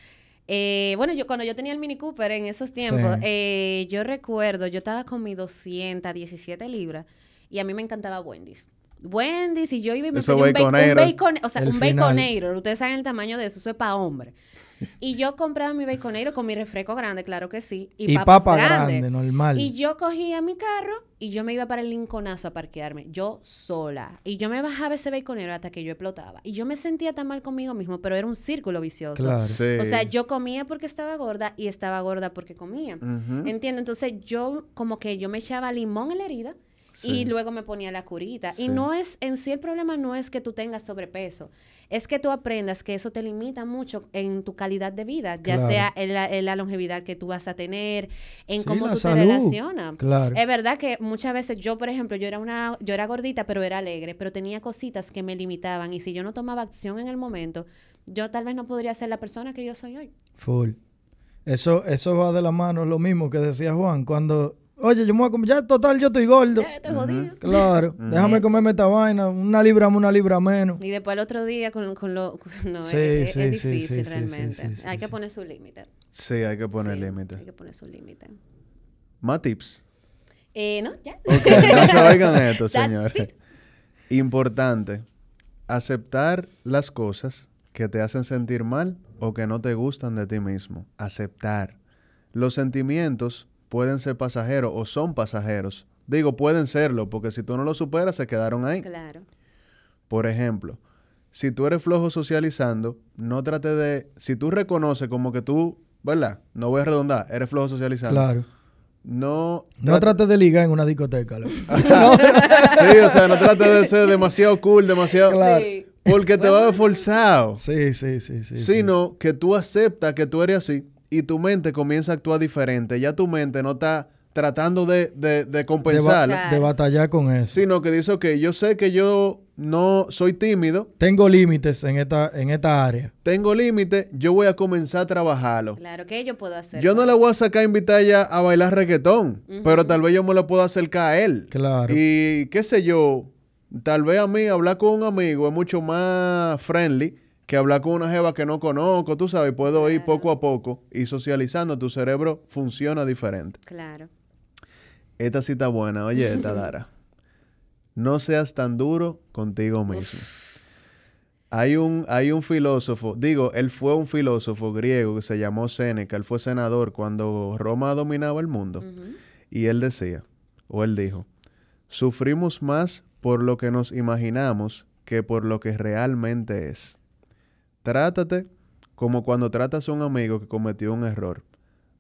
eh, bueno, yo cuando yo tenía el Mini Cooper en esos tiempos, Sí. eh, yo recuerdo, yo estaba con mis 217 libras y a mí me encantaba Wendy's. Wendy's y yo iba y me pedí un bacon, un baconeros. bacon, o sea, un baconero. Ustedes saben el tamaño de eso, eso es para hombre. Y yo compraba mi baconero con mi refresco grande, claro que sí, y, Y, papas papa grandes. grande, normal. Y yo cogía mi carro y yo me iba para el Lincolnazo a parquearme, yo sola. Y yo me bajaba ese baconero hasta que yo explotaba. Y yo me sentía tan mal conmigo mismo, pero era un círculo vicioso. Claro. Sí. O sea, yo comía porque estaba gorda y estaba gorda porque comía. Entiendo, entonces yo como que yo me echaba limón en la herida Sí. y luego me ponía la curita. Sí. Y no es, en sí el problema no es que tú tengas sobrepeso, es que tú aprendas que eso te limita mucho en tu calidad de vida, ya Claro. sea en la, en la longevidad que tú vas a tener, en Sí, cómo tú salud. te relacionas. Claro. Es verdad que muchas veces yo, por ejemplo, yo era una, yo era gordita, pero era alegre, pero tenía cositas que me limitaban y si yo no tomaba acción en el momento, yo tal vez no podría ser la persona que yo soy hoy. Full. Eso, eso va de la mano, lo mismo que decía Juan, cuando, oye, yo me voy a comer, ya total, yo estoy gordo. Ya, estoy jodida. Claro, déjame comerme esta vaina, una libra más, una libra menos. Y después el otro día con, con lo... No, Sí, es, es- sí, es sí, difícil sí, realmente. sí, sí, sí, hay que poner su límite. Sí, hay que poner Sí, límite. Hay que poner su límite. Más tips. Eh, no, ya. Ok, no se oigan esto, señores. Importante. Aceptar las cosas que te hacen sentir mal o que no te gustan de ti mismo. Aceptar. Los sentimientos pueden ser pasajeros o son pasajeros. Digo, pueden serlo, porque si tú no lo superas, se quedaron ahí. Claro. Por ejemplo, si tú eres flojo socializando, no trate de... Si tú reconoces como que tú, ¿verdad? No voy a redondar, eres flojo socializando. Claro. no... No trate- trates de ligar en una discoteca. loco. Sí, o sea, no trate de ser demasiado cool, demasiado... Claro. Sí. Porque te va a ver forzado. Sí, sí, sí, sí. sí. sino que tú aceptas que tú eres así y tu mente comienza a actuar diferente. Ya tu mente no está tratando de, de, de de, ba- compensarlo, Claro. de batallar con eso. sino que dice, ok, yo sé que yo no soy tímido, Tengo límites en esta, en esta área. tengo límite, yo voy a comenzar a trabajarlo. Claro, ¿qué yo puedo hacer? Yo no le voy a sacar a invitar ya a bailar reggaetón, pero tal vez yo me lo puedo acercar a él. Claro. Y qué sé yo, tal vez a mí hablar con un amigo es mucho más friendly que hablar con una jeva que no conozco, tú sabes, puedo ir poco a poco y socializando, tu cerebro funciona diferente. Claro. Esta está buena, oye, esta Dara. No seas tan duro contigo mismo. Hay un, hay un filósofo, digo, él fue un filósofo griego que se llamó Séneca, él fue senador cuando Roma dominaba el mundo. Y él decía, o él dijo, sufrimos más por lo que nos imaginamos que por lo que realmente es. Trátate como cuando tratas a un amigo que cometió un error.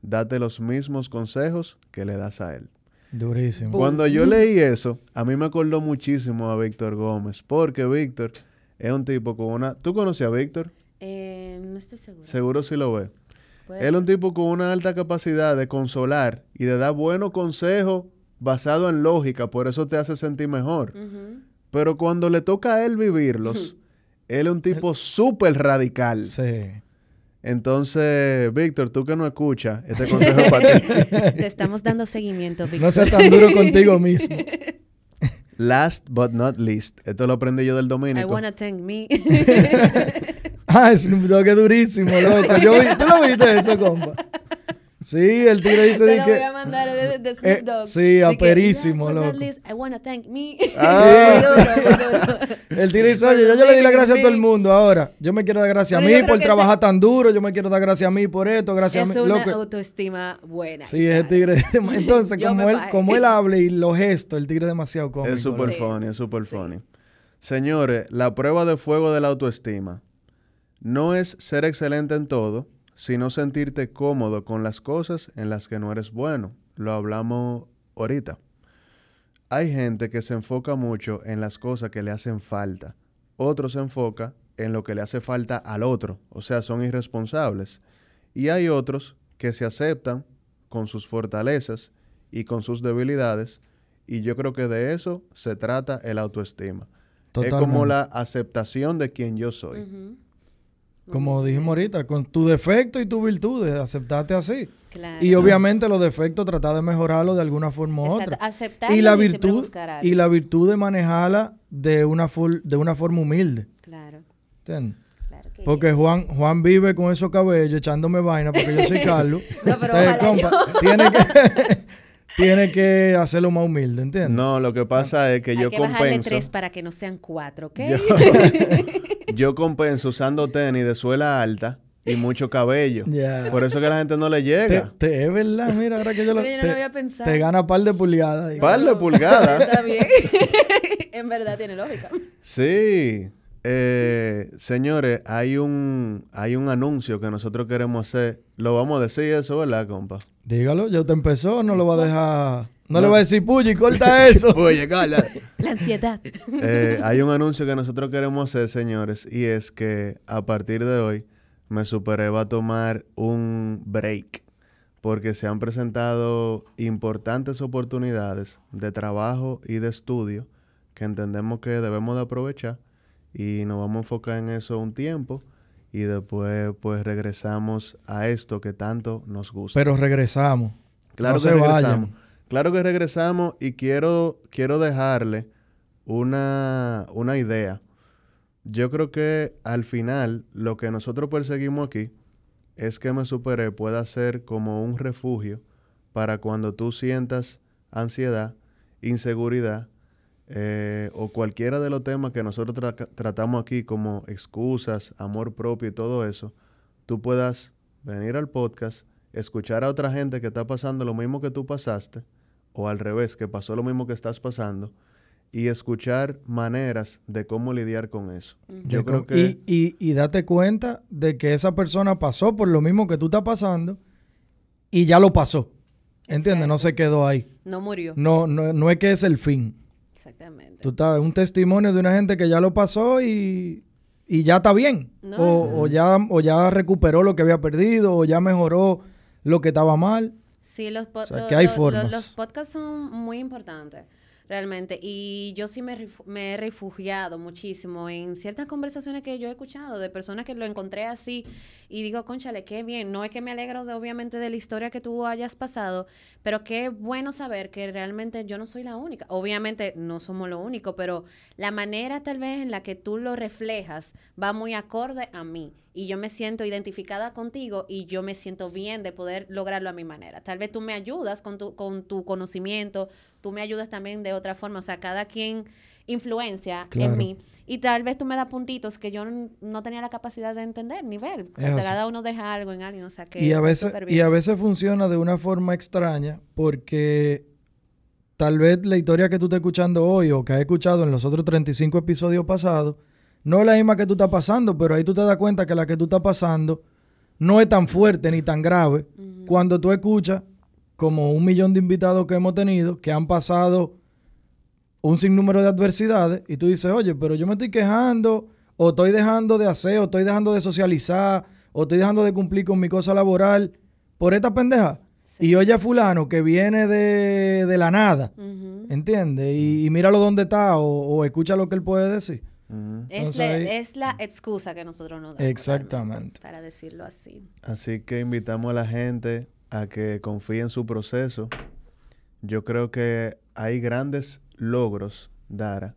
Date los mismos consejos que le das a él. Durísimo. Cuando yo leí eso, a mí me acordó muchísimo a Víctor Gómez, porque Víctor es un tipo con una... ¿Tú conoces a Víctor? Eh, no estoy segura. Seguro si lo ves. Puede Él es un tipo con una alta capacidad de consolar y de dar buenos consejos basados en lógica, por eso te hace sentir mejor. Pero cuando le toca a él vivirlos, él es un tipo súper radical. Sí. Entonces, Víctor, tú que no escuchas, este consejo es para ti. Te estamos dando seguimiento, Víctor. No seas tan duro contigo mismo. Last but not least. Esto lo aprendí yo del I dominico. wanna thank me. Ah, Snoop Dogg es durísimo, loco. Yo vi- ¿Tú lo viste eso, compa? Sí, el tigre dice Te de lo que... voy a mandar de, de Snoop Eh, Dogg. sí, aperísimo, "Last but not loco. least, I wanna thank me. Ah. Muy duro, muy duro. El tigre dice, oye, ya yo le di la gracia a todo el mundo ahora. Yo me quiero dar gracias a Pero yo mí por trabajar tan duro. Yo me quiero dar gracias a mí por esto, gracias Es a mí. una Loco, autoestima buena. Sí, ese Sara. tigre. Entonces, Yo como él, como él habla y los gestos, el tigre es demasiado cómico. Es súper Sí. funny, es súper funny. Señores, la prueba de fuego de la autoestima no es ser excelente en todo, sino sentirte cómodo con las cosas en las que no eres bueno. Lo hablamos ahorita. Hay gente que se enfoca mucho en las cosas que le hacen falta. Otro se enfoca en lo que le hace falta al otro, o sea, son irresponsables. Y hay otros que se aceptan con sus fortalezas y con sus debilidades, y yo creo que de eso se trata el autoestima. Es como Totalmente. la aceptación de quien yo soy. Como dijimos ahorita, con tu defecto y tu virtudes, aceptarte así. Claro. Y obviamente los defectos, tratar de mejorarlos de alguna forma u Exacto, otra. aceptarlo Y la virtud, algo. y la virtud de manejarla de una, de una forma humilde. Claro, ¿Entiendes? claro que Porque Juan, Juan vive con esos cabellos echándome vaina porque yo soy Carlos. No, pero Entonces, tiene que, tiene que hacerlo más humilde, ¿entiendes? No, lo que pasa es que Hay yo que bajarle compenso. tres para que no sean cuatro, ¿ok? Yo, yo compenso usando tenis de suela alta y mucho cabello. Ya. Por eso que la gente no le llega. te- es verdad, mira, ahora que yo lo Pero yo no te, lo había pensado. te gana par de pulgadas. ahí. Par de pulgadas. Está bien. en verdad tiene lógica. Sí. Eh, señores, hay un, hay un anuncio que nosotros queremos hacer. Lo vamos a decir eso, ¿verdad, compa? Dígalo, ya usted empezó, no lo va a dejar. No, le No. va a decir, Puyi, corta eso. Oye, Carla. La ansiedad. Eh, hay un anuncio que nosotros queremos hacer, señores, y es que a partir de hoy me superé va a tomar un break porque se han presentado importantes oportunidades de trabajo y de estudio que entendemos que debemos de aprovechar y nos vamos a enfocar en eso un tiempo y después pues regresamos a esto que tanto nos gusta. Pero regresamos. Claro No que se regresamos. vayan. Claro que regresamos y quiero, quiero dejarle una, una idea. Yo creo que al final lo que nosotros perseguimos aquí es que Me Superé pueda ser como un refugio para cuando tú sientas ansiedad, inseguridad eh, o cualquiera de los temas que nosotros tra- tratamos aquí como excusas, amor propio y todo eso, tú puedas venir al podcast, escuchar a otra gente que está pasando lo mismo que tú pasaste, o al revés, que pasó lo mismo que estás pasando, y escuchar maneras de cómo lidiar con eso. Yo creo que... y, y, y date cuenta de que esa persona pasó por lo mismo que tú estás pasando y ya lo pasó. ¿Entiendes? No se quedó ahí. No murió. No, no, no es que es el fin. Exactamente. Tú estás, un testimonio de una gente que ya lo pasó y, y ya está bien. No. O, o ya, o ya recuperó lo que había perdido, o ya mejoró lo que estaba mal. Sí, los, po- O sea, lo- que hay lo- lo- formas. los podcasts son muy importantes, realmente. Y yo sí me, me he refugiado muchísimo en ciertas conversaciones que yo he escuchado de personas que lo encontré así y digo, conchale, qué bien. No es que me alegro de, obviamente de la historia que tú hayas pasado, pero qué bueno saber que realmente yo no soy la única. Obviamente no somos lo único, pero la manera tal vez en la que tú lo reflejas va muy acorde a mí. Y yo me siento identificada contigo y yo me siento bien de poder lograrlo a mi manera. Tal vez tú me ayudas con tu, con tu conocimiento, tú me ayudas también de otra forma. O sea, cada quien influencia Claro. en mí. Y tal vez tú me das puntitos que yo no tenía la capacidad de entender ni ver. Cada uno deja algo en alguien. O sea, que Y a, veces, y a veces funciona de una forma extraña porque tal vez la historia que tú estás escuchando hoy o que has escuchado en los otros 35 episodios pasados no es la misma que tú estás pasando, pero ahí tú te das cuenta que la que tú estás pasando no es tan fuerte ni tan grave cuando tú escuchas como un millón de invitados que hemos tenido que han pasado un sinnúmero de adversidades y tú dices, oye, pero yo me estoy quejando o estoy dejando de hacer o estoy dejando de socializar o estoy dejando de cumplir con mi cosa laboral por esta pendeja. Sí. Y oye a fulano que viene de, de la nada, Ujú. ¿entiendes? Y, y míralo dónde está o, o escucha lo que él puede decir. Es, Entonces la, es la excusa que nosotros nos damos. Exactamente. Para decirlo así. Así que invitamos a la gente a que confíe en su proceso. Yo creo que hay grandes logros, Dara,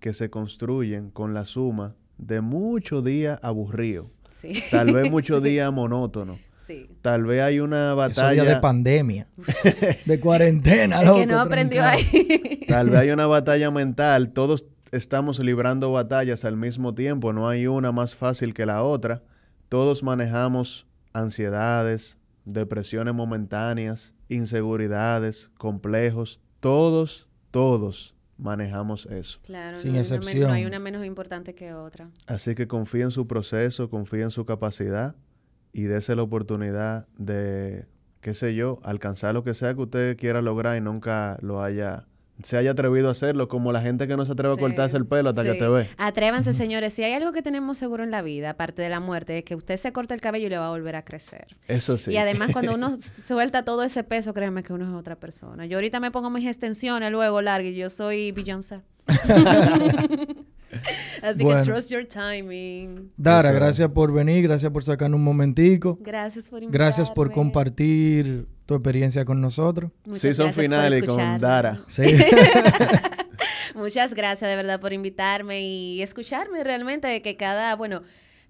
que se construyen con la suma de muchos días aburridos. Sí. Tal vez muchos días monótonos. sí. Tal vez hay una batalla. de pandemia, de cuarentena, Es loco, que no aprendió trancado. ahí. Tal vez hay una batalla mental. Todos estamos librando batallas al mismo tiempo. No hay una más fácil que la otra. Todos manejamos ansiedades, depresiones momentáneas, inseguridades, complejos. Todos, todos manejamos eso. Claro, Sin no, hay excepción. no hay una menos importante que otra. Así que confía en su proceso, confía en su capacidad y dése la oportunidad de, qué sé yo, alcanzar lo que sea que usted quiera lograr y nunca lo haya, se haya atrevido a hacerlo, como la gente que no se atreve Sí, a cortarse el pelo hasta que te ve. Atrévanse, señores. Si hay algo que tenemos seguro en la vida, aparte de la muerte, es que usted se corta el cabello y le va a volver a crecer. Eso sí. Y además, cuando uno suelta todo ese peso, créeme que uno es otra persona. Yo ahorita me pongo mis extensiones luego largas y yo soy Beyoncé. Así Bueno. que trust your timing. Dara, Eso. gracias por venir, gracias por sacarnos un momentico. Gracias por invitarme. Gracias por compartir tu experiencia con nosotros. Muchas Season gracias por finale con. Dara. Sí. Muchas gracias de verdad por invitarme y escucharme realmente de que cada, bueno,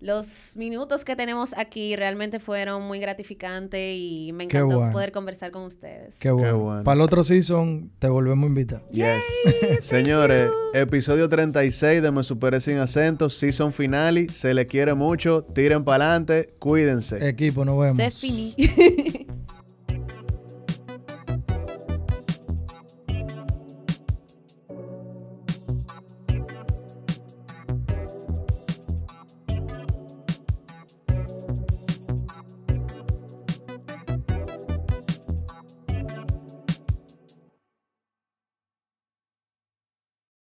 los minutos que tenemos aquí realmente fueron muy gratificantes y me encantó bueno. poder conversar con ustedes. Qué bueno. bueno. Para el otro season te volvemos a invitar. Yes. Señores, episodio 36 de Me Superé Sin Acento, season finale. Se le quiere mucho. Tiren para adelante. Cuídense. Equipo, nos vemos. Se finí.